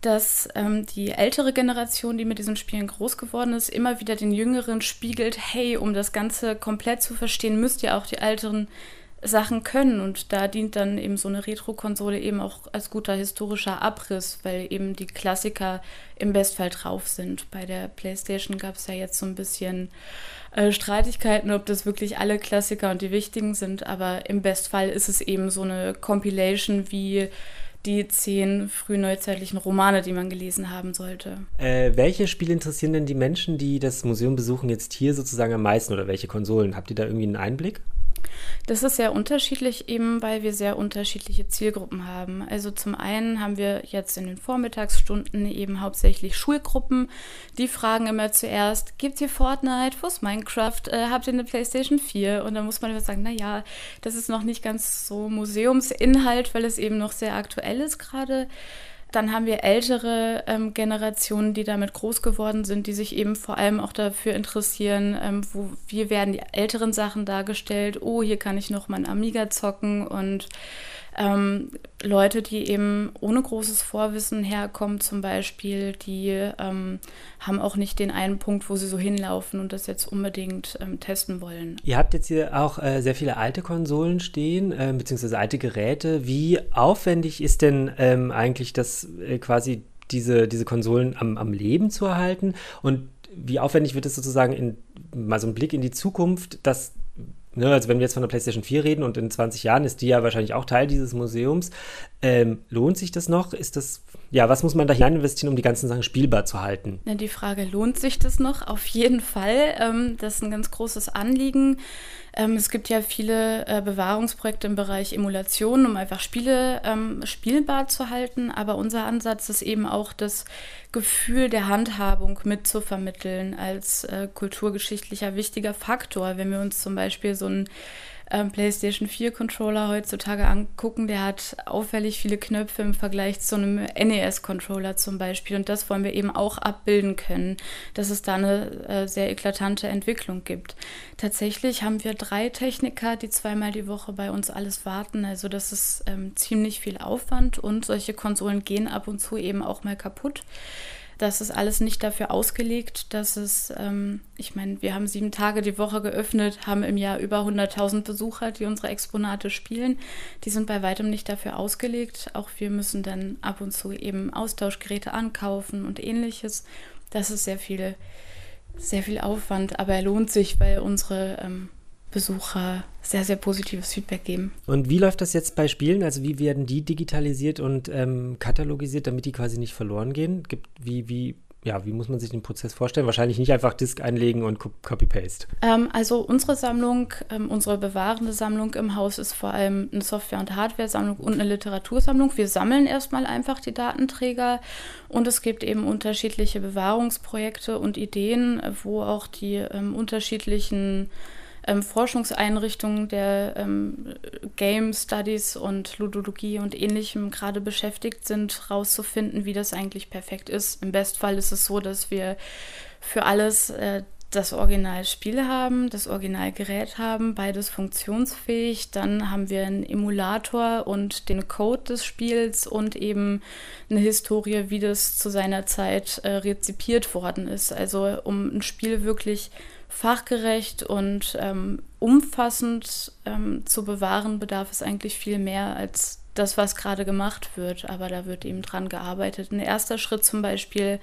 dass ähm, die ältere Generation, die mit diesen Spielen groß geworden ist, immer wieder den Jüngeren spiegelt, hey, um das Ganze komplett zu verstehen, müsst ihr auch die älteren Sachen können. Und da dient dann eben so eine Retro-Konsole eben auch als guter historischer Abriss, weil eben die Klassiker im Bestfall drauf sind. Bei der PlayStation gab es ja jetzt so ein bisschen äh, Streitigkeiten, ob das wirklich alle Klassiker und die wichtigen sind, aber im Bestfall ist es eben so eine Compilation wie die zehn frühneuzeitlichen Romane, die man gelesen haben sollte. Äh, welche Spiele interessieren denn die Menschen, die das Museum besuchen, jetzt hier sozusagen am meisten oder welche Konsolen? Habt ihr da irgendwie einen Einblick? Das ist sehr unterschiedlich, eben weil wir sehr unterschiedliche Zielgruppen haben. Also zum einen haben wir jetzt in den Vormittagsstunden eben hauptsächlich Schulgruppen, die fragen immer zuerst, gibt ihr Fortnite, wo ist Minecraft, äh, habt ihr eine Playstation 4? Und dann muss man immer sagen, naja, das ist noch nicht ganz so Museumsinhalt, weil es eben noch sehr aktuell ist gerade. Dann haben wir ältere ähm, Generationen, die damit groß geworden sind, die sich eben vor allem auch dafür interessieren, ähm, wo, wie werden die älteren Sachen dargestellt. Oh, hier kann ich noch mein Amiga zocken und ähm, Leute, die eben ohne großes Vorwissen herkommen, zum Beispiel, die ähm, haben auch nicht den einen Punkt, wo sie so hinlaufen und das jetzt unbedingt ähm, testen wollen. Ihr habt jetzt hier auch äh, sehr viele alte Konsolen stehen, äh, beziehungsweise alte Geräte. Wie aufwendig ist denn ähm, eigentlich das äh, quasi diese, diese Konsolen am, am Leben zu erhalten? Und wie aufwendig wird es sozusagen in mal so ein Blick in die Zukunft, dass Ne, also wenn wir jetzt von der PlayStation 4 reden und in 20 Jahren ist die ja wahrscheinlich auch Teil dieses Museums, ähm, lohnt sich das noch? Ist das, ja, was muss man da hinein investieren, um die ganzen Sachen spielbar zu halten? Ja, die Frage, lohnt sich das noch? Auf jeden Fall. Ähm, das ist ein ganz großes Anliegen. Ähm, es gibt ja viele äh, Bewahrungsprojekte im Bereich Emulation, um einfach Spiele ähm, spielbar zu halten. Aber unser Ansatz ist eben auch das Gefühl der Handhabung mitzuvermitteln als äh, kulturgeschichtlicher wichtiger Faktor. Wenn wir uns zum Beispiel so ein ähm, PlayStation 4 Controller heutzutage angucken, der hat auffällig viele Knöpfe im Vergleich zu einem NES-Controller zum Beispiel. Und das wollen wir eben auch abbilden können, dass es da eine äh, sehr eklatante Entwicklung gibt. Tatsächlich haben wir drei Techniker, die zweimal die Woche bei uns alles warten. Also das ist ähm, ziemlich viel Aufwand und solche Konsolen gehen ab und zu eben auch mal kaputt. Das ist alles nicht dafür ausgelegt, dass es, ähm, ich meine, wir haben sieben Tage die Woche geöffnet, haben im Jahr über 100.000 Besucher, die unsere Exponate spielen. Die sind bei weitem nicht dafür ausgelegt. Auch wir müssen dann ab und zu eben Austauschgeräte ankaufen und ähnliches. Das ist sehr viel, sehr viel Aufwand, aber er lohnt sich, weil unsere ähm, Besucher sehr, sehr positives Feedback geben. Und wie läuft das jetzt bei Spielen? Also wie werden die digitalisiert und ähm, katalogisiert, damit die quasi nicht verloren gehen? Gibt, wie, wie, ja, wie muss man sich den Prozess vorstellen? Wahrscheinlich nicht einfach Disk einlegen und Copy-Paste. Ähm, also unsere Sammlung, ähm, unsere bewahrende Sammlung im Haus ist vor allem eine Software- und Hardware-Sammlung und eine Literatursammlung. Wir sammeln erstmal einfach die Datenträger und es gibt eben unterschiedliche Bewahrungsprojekte und Ideen, wo auch die ähm, unterschiedlichen ähm, Forschungseinrichtungen der ähm, Game Studies und Ludologie und ähnlichem gerade beschäftigt sind, herauszufinden, wie das eigentlich perfekt ist. Im Bestfall ist es so, dass wir für alles äh, das Originalspiel haben, das Originalgerät haben, beides funktionsfähig. Dann haben wir einen Emulator und den Code des Spiels und eben eine Historie, wie das zu seiner Zeit äh, rezipiert worden ist. Also um ein Spiel wirklich fachgerecht und ähm, umfassend ähm, zu bewahren, bedarf es eigentlich viel mehr als das, was gerade gemacht wird. Aber da wird eben dran gearbeitet. Ein erster Schritt zum Beispiel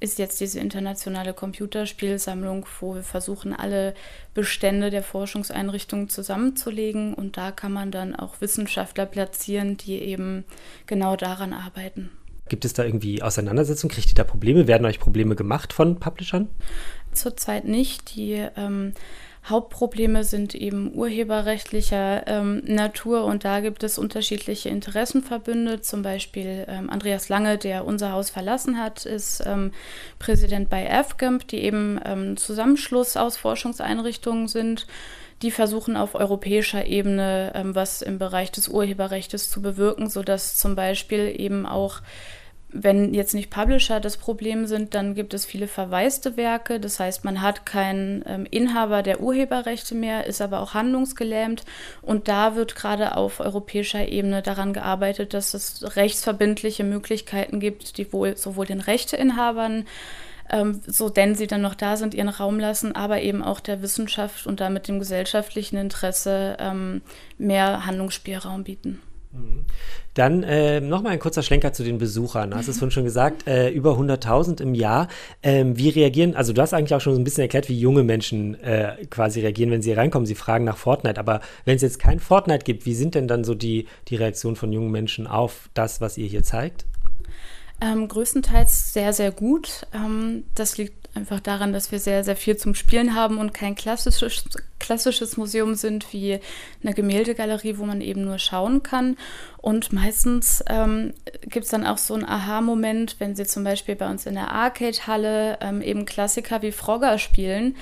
ist jetzt diese internationale Computerspielsammlung, wo wir versuchen, alle Bestände der Forschungseinrichtungen zusammenzulegen. Und da kann man dann auch Wissenschaftler platzieren, die eben genau daran arbeiten. Gibt es da irgendwie Auseinandersetzungen? Kriegt ihr da Probleme? Werden euch Probleme gemacht von Publishern? Zurzeit nicht. Die ähm, Hauptprobleme sind eben urheberrechtlicher ähm, Natur und da gibt es unterschiedliche Interessenverbünde. Zum Beispiel ähm, Andreas Lange, der unser Haus verlassen hat, ist ähm, Präsident bei AFGAMP, die eben ähm, Zusammenschluss aus Forschungseinrichtungen sind. Die versuchen auf europäischer Ebene ähm, was im Bereich des Urheberrechts zu bewirken, sodass zum Beispiel eben auch wenn jetzt nicht Publisher das Problem sind, dann gibt es viele verwaiste Werke. Das heißt, man hat keinen ähm, Inhaber der Urheberrechte mehr, ist aber auch handlungsgelähmt. Und da wird gerade auf europäischer Ebene daran gearbeitet, dass es rechtsverbindliche Möglichkeiten gibt, die wohl sowohl den Rechteinhabern, ähm, so denn sie dann noch da sind, ihren Raum lassen, aber eben auch der Wissenschaft und damit dem gesellschaftlichen Interesse ähm, mehr Handlungsspielraum bieten. Dann äh, nochmal ein kurzer Schlenker zu den Besuchern. Hast du es vorhin schon gesagt, äh, über 100.000 im Jahr. Ähm, wie reagieren, also du hast eigentlich auch schon so ein bisschen erklärt, wie junge Menschen äh, quasi reagieren, wenn sie reinkommen. Sie fragen nach Fortnite. Aber wenn es jetzt kein Fortnite gibt, wie sind denn dann so die, die Reaktionen von jungen Menschen auf das, was ihr hier zeigt? Ähm, größtenteils sehr, sehr gut. Ähm, das liegt einfach daran, dass wir sehr, sehr viel zum Spielen haben und kein klassisches, klassisches Museum sind wie eine Gemäldegalerie, wo man eben nur schauen kann. Und meistens ähm, gibt es dann auch so einen Aha-Moment, wenn sie zum Beispiel bei uns in der Arcade-Halle ähm, eben Klassiker wie Frogger spielen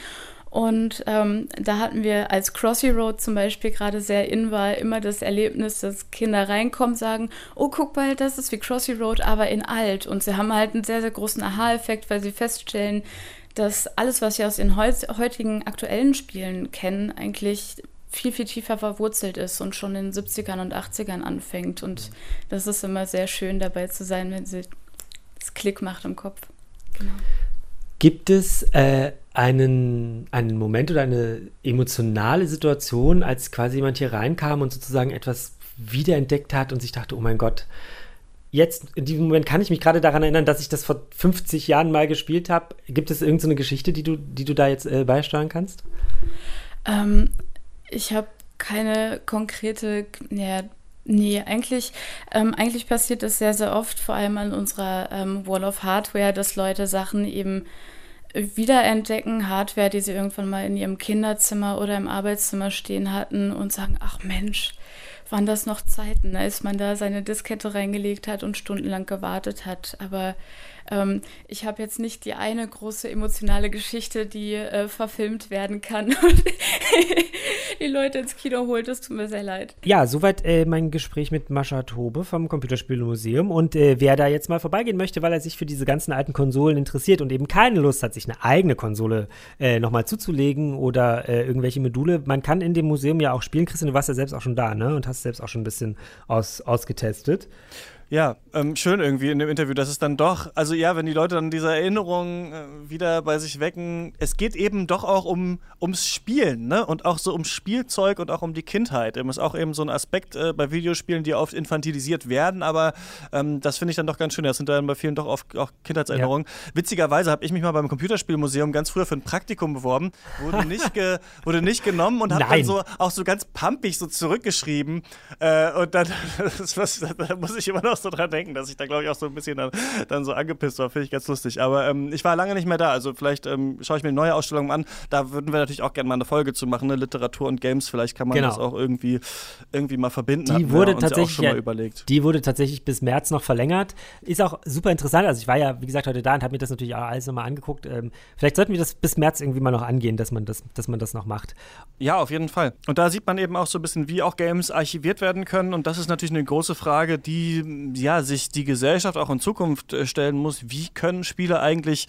und ähm, da hatten wir als Crossy Road zum Beispiel gerade sehr in war, immer das Erlebnis, dass Kinder reinkommen, sagen, oh, guck mal, das ist wie Crossy Road, aber in alt. Und sie haben halt einen sehr, sehr großen Aha-Effekt, weil sie feststellen, dass alles, was sie aus den heutigen aktuellen Spielen kennen, eigentlich viel, viel tiefer verwurzelt ist und schon in den 70ern und 80ern anfängt. Und das ist immer sehr schön dabei zu sein, wenn sie das Klick macht im Kopf. Genau. Gibt es äh, einen, einen Moment oder eine emotionale Situation, als quasi jemand hier reinkam und sozusagen etwas wiederentdeckt hat und sich dachte, oh mein Gott, jetzt in diesem Moment kann ich mich gerade daran erinnern, dass ich das vor 50 Jahren mal gespielt habe. Gibt es irgendeine so Geschichte, die du, die du da jetzt äh, beisteuern kannst? Ähm, ich habe keine konkrete, ja, Nee, eigentlich, ähm, eigentlich passiert das sehr, sehr oft, vor allem an unserer ähm, Wall of Hardware, dass Leute Sachen eben wiederentdecken, Hardware, die sie irgendwann mal in ihrem Kinderzimmer oder im Arbeitszimmer stehen hatten und sagen, ach Mensch, waren das noch Zeiten, als man da seine Diskette reingelegt hat und stundenlang gewartet hat. Aber ähm, ich habe jetzt nicht die eine große emotionale Geschichte, die äh, verfilmt werden kann und die Leute ins Kino holt. Das tut mir sehr leid. Ja, soweit äh, mein Gespräch mit Mascha Tobe vom Computerspielmuseum. Und äh, wer da jetzt mal vorbeigehen möchte, weil er sich für diese ganzen alten Konsolen interessiert und eben keine Lust hat, sich eine eigene Konsole äh, nochmal zuzulegen oder äh, irgendwelche Module, man kann in dem Museum ja auch spielen. Christian, du warst ja selbst auch schon da, ne? Und hast selbst auch schon ein bisschen aus, ausgetestet. Ja, ähm, schön irgendwie in dem Interview, dass es dann doch, also ja, wenn die Leute dann diese Erinnerungen äh, wieder bei sich wecken, es geht eben doch auch um ums Spielen, ne? Und auch so um Spielzeug und auch um die Kindheit. Das ist auch eben so ein Aspekt äh, bei Videospielen, die oft infantilisiert werden, aber ähm, das finde ich dann doch ganz schön. Das sind dann bei vielen doch oft auch Kindheitserinnerungen. Ja. Witzigerweise habe ich mich mal beim Computerspielmuseum ganz früher für ein Praktikum beworben, wurde nicht, ge, wurde nicht genommen und habe dann so auch so ganz pumpig so zurückgeschrieben. Äh, und dann, das, was, da muss ich immer noch noch so dran denken, dass ich da, glaube ich, auch so ein bisschen dann, dann so angepisst war. Finde ich ganz lustig. Aber ähm, ich war lange nicht mehr da. Also vielleicht ähm, schaue ich mir eine neue Ausstellung an. Da würden wir natürlich auch gerne mal eine Folge zu machen, ne? Literatur und Games. Vielleicht kann man genau. das auch irgendwie, irgendwie mal verbinden. Die wurde tatsächlich ja Die wurde tatsächlich bis März noch verlängert. Ist auch super interessant. Also ich war ja, wie gesagt, heute da und habe mir das natürlich auch alles nochmal angeguckt. Ähm, vielleicht sollten wir das bis März irgendwie mal noch angehen, dass man das, dass man das noch macht. Ja, auf jeden Fall. Und da sieht man eben auch so ein bisschen, wie auch Games archiviert werden können. Und das ist natürlich eine große Frage, die ja, sich die Gesellschaft auch in Zukunft äh, stellen muss, wie können Spiele eigentlich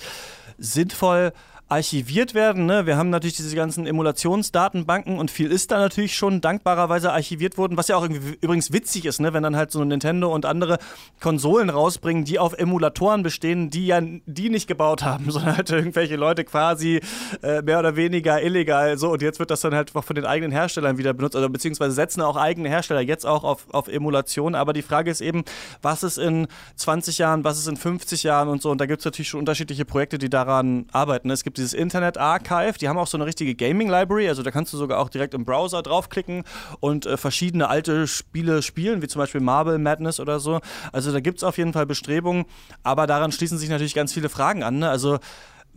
sinnvoll archiviert werden. Ne? Wir haben natürlich diese ganzen Emulationsdatenbanken und viel ist da natürlich schon dankbarerweise archiviert worden, was ja auch übrigens witzig ist, ne? wenn dann halt so Nintendo und andere Konsolen rausbringen, die auf Emulatoren bestehen, die ja die nicht gebaut haben, sondern halt irgendwelche Leute quasi äh, mehr oder weniger illegal so und jetzt wird das dann halt auch von den eigenen Herstellern wieder benutzt, also beziehungsweise setzen auch eigene Hersteller jetzt auch auf, auf Emulation, aber die Frage ist eben, was ist in 20 Jahren, was ist in 50 Jahren und so und da gibt es natürlich schon unterschiedliche Projekte, die daran arbeiten. Es gibt dieses Internet Archive. Die haben auch so eine richtige Gaming Library, also da kannst du sogar auch direkt im Browser draufklicken und äh, verschiedene alte Spiele spielen, wie zum Beispiel Marble Madness oder so. Also da gibt es auf jeden Fall Bestrebungen, aber daran schließen sich natürlich ganz viele Fragen an. Ne? Also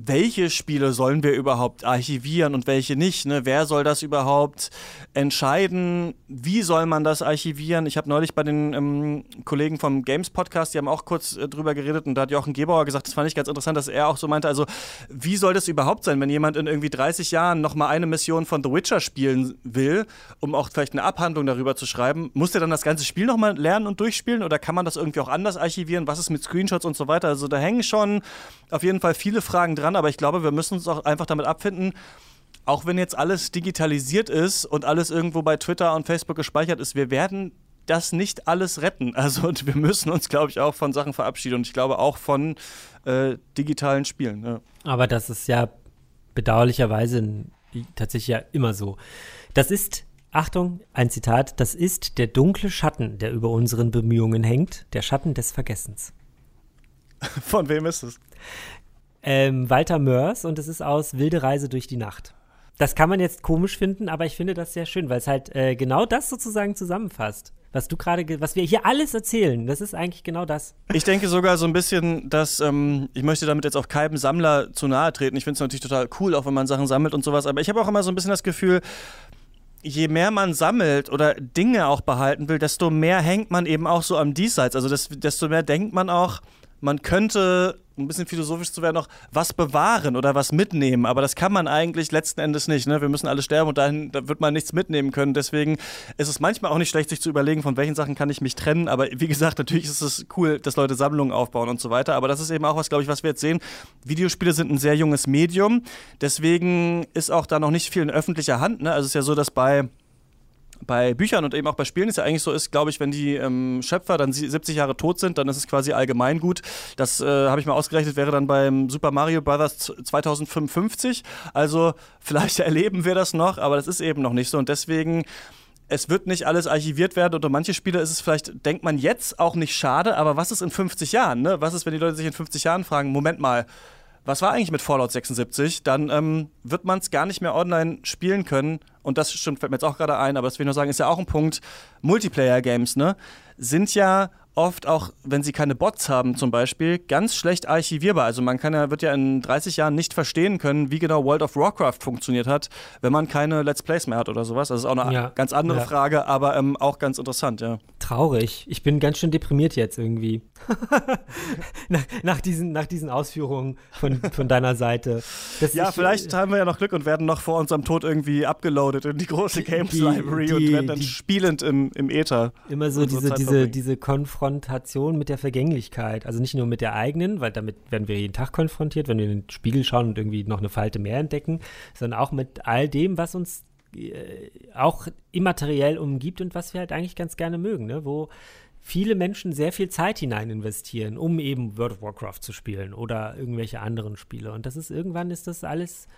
welche Spiele sollen wir überhaupt archivieren und welche nicht? Ne? Wer soll das überhaupt entscheiden? Wie soll man das archivieren? Ich habe neulich bei den ähm, Kollegen vom Games Podcast, die haben auch kurz äh, drüber geredet und da hat Jochen Gebauer gesagt, das fand ich ganz interessant, dass er auch so meinte, also wie soll das überhaupt sein, wenn jemand in irgendwie 30 Jahren nochmal eine Mission von The Witcher spielen will, um auch vielleicht eine Abhandlung darüber zu schreiben, muss der dann das ganze Spiel nochmal lernen und durchspielen oder kann man das irgendwie auch anders archivieren? Was ist mit Screenshots und so weiter? Also da hängen schon auf jeden Fall viele Fragen dran, aber ich glaube, wir müssen uns auch einfach damit abfinden, auch wenn jetzt alles digitalisiert ist und alles irgendwo bei Twitter und Facebook gespeichert ist, wir werden das nicht alles retten. Also und wir müssen uns, glaube ich, auch von Sachen verabschieden und ich glaube auch von äh, digitalen Spielen. Ja. Aber das ist ja bedauerlicherweise tatsächlich ja immer so. Das ist, Achtung, ein Zitat, das ist der dunkle Schatten, der über unseren Bemühungen hängt, der Schatten des Vergessens. Von wem ist es? Ähm, Walter Mörs und es ist aus Wilde Reise durch die Nacht. Das kann man jetzt komisch finden, aber ich finde das sehr schön, weil es halt äh, genau das sozusagen zusammenfasst. Was du gerade, was wir hier alles erzählen, das ist eigentlich genau das. Ich denke sogar so ein bisschen, dass ähm, ich möchte damit jetzt auch keinem Sammler zu nahe treten. Ich finde es natürlich total cool, auch wenn man Sachen sammelt und sowas. Aber ich habe auch immer so ein bisschen das Gefühl, je mehr man sammelt oder Dinge auch behalten will, desto mehr hängt man eben auch so am Diesseits. Also desto mehr denkt man auch, man könnte, ein bisschen philosophisch zu werden, noch was bewahren oder was mitnehmen. Aber das kann man eigentlich letzten Endes nicht. Ne? Wir müssen alle sterben und dahin da wird man nichts mitnehmen können. Deswegen ist es manchmal auch nicht schlecht, sich zu überlegen, von welchen Sachen kann ich mich trennen. Aber wie gesagt, natürlich ist es cool, dass Leute Sammlungen aufbauen und so weiter. Aber das ist eben auch was, glaube ich, was wir jetzt sehen. Videospiele sind ein sehr junges Medium. Deswegen ist auch da noch nicht viel in öffentlicher Hand. Ne? Also es ist ja so, dass bei bei Büchern und eben auch bei Spielen ist ja eigentlich so ist, glaube ich, wenn die ähm, Schöpfer dann 70 Jahre tot sind, dann ist es quasi allgemeingut. Das äh, habe ich mal ausgerechnet, wäre dann beim Super Mario Bros. 2055. Also vielleicht erleben wir das noch, aber das ist eben noch nicht so und deswegen es wird nicht alles archiviert werden um manche Spiele ist es vielleicht, denkt man jetzt auch nicht schade, aber was ist in 50 Jahren? Ne? Was ist, wenn die Leute sich in 50 Jahren fragen, Moment mal, was war eigentlich mit Fallout 76? Dann ähm, wird man es gar nicht mehr online spielen können. Und das stimmt, fällt mir jetzt auch gerade ein, aber das will ich nur sagen, ist ja auch ein Punkt. Multiplayer-Games, ne? Sind ja oft auch, wenn sie keine Bots haben zum Beispiel, ganz schlecht archivierbar. Also man kann ja, wird ja in 30 Jahren nicht verstehen können, wie genau World of Warcraft funktioniert hat, wenn man keine Let's Plays mehr hat oder sowas. Das ist auch eine ja. ganz andere ja. Frage, aber ähm, auch ganz interessant, ja. Traurig. Ich bin ganz schön deprimiert jetzt irgendwie. nach, nach, diesen, nach diesen Ausführungen von, von deiner Seite. ja, ich, vielleicht äh, haben wir ja noch Glück und werden noch vor unserem Tod irgendwie abgeloadet in die große Games Library die, und werden dann die, spielend im, im Äther. Immer so diese, diese, diese Konfrontation mit der Vergänglichkeit. Also nicht nur mit der eigenen, weil damit werden wir jeden Tag konfrontiert, wenn wir in den Spiegel schauen und irgendwie noch eine Falte mehr entdecken, sondern auch mit all dem, was uns äh, auch immateriell umgibt und was wir halt eigentlich ganz gerne mögen, ne? wo viele Menschen sehr viel Zeit hinein investieren, um eben World of Warcraft zu spielen oder irgendwelche anderen Spiele. Und das ist irgendwann ist das alles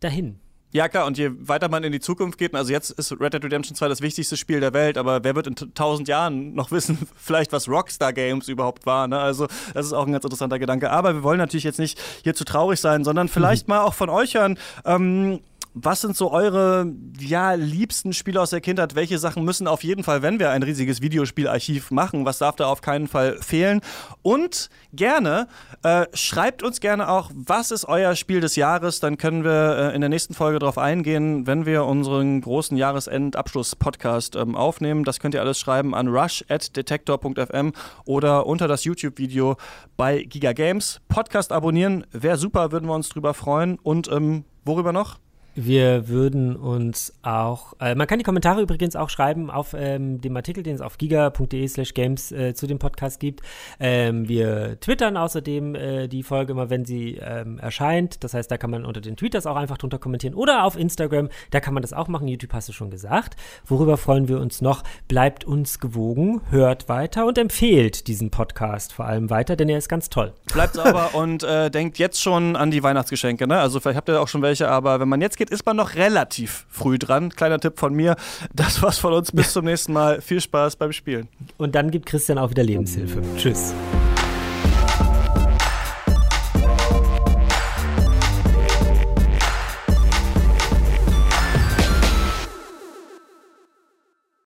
dahin. Ja, klar, und je weiter man in die Zukunft geht, also jetzt ist Red Dead Redemption 2 das wichtigste Spiel der Welt, aber wer wird in tausend Jahren noch wissen, vielleicht was Rockstar Games überhaupt war, ne? Also, das ist auch ein ganz interessanter Gedanke. Aber wir wollen natürlich jetzt nicht hier zu traurig sein, sondern vielleicht mhm. mal auch von euch hören, ähm, was sind so eure ja, liebsten Spiele aus der Kindheit? Welche Sachen müssen auf jeden Fall, wenn wir ein riesiges Videospielarchiv machen, was darf da auf keinen Fall fehlen? Und gerne, äh, schreibt uns gerne auch, was ist euer Spiel des Jahres? Dann können wir äh, in der nächsten Folge darauf eingehen, wenn wir unseren großen Jahresendabschluss-Podcast ähm, aufnehmen. Das könnt ihr alles schreiben an rush.detektor.fm oder unter das YouTube-Video bei Giga Games. Podcast abonnieren, wäre super, würden wir uns drüber freuen. Und ähm, worüber noch? Wir würden uns auch, äh, man kann die Kommentare übrigens auch schreiben auf ähm, dem Artikel, den es auf giga.de slash games äh, zu dem Podcast gibt. Ähm, wir twittern außerdem äh, die Folge immer, wenn sie ähm, erscheint. Das heißt, da kann man unter den Tweeters auch einfach drunter kommentieren oder auf Instagram, da kann man das auch machen. YouTube hast du schon gesagt. Worüber freuen wir uns noch? Bleibt uns gewogen, hört weiter und empfehlt diesen Podcast vor allem weiter, denn er ist ganz toll. Bleibt sauber und äh, denkt jetzt schon an die Weihnachtsgeschenke. Ne? Also vielleicht habt ihr auch schon welche, aber wenn man jetzt geht, ist man noch relativ früh dran. Kleiner Tipp von mir. Das war's von uns. Bis zum nächsten Mal. Viel Spaß beim Spielen. Und dann gibt Christian auch wieder Lebenshilfe. Tschüss.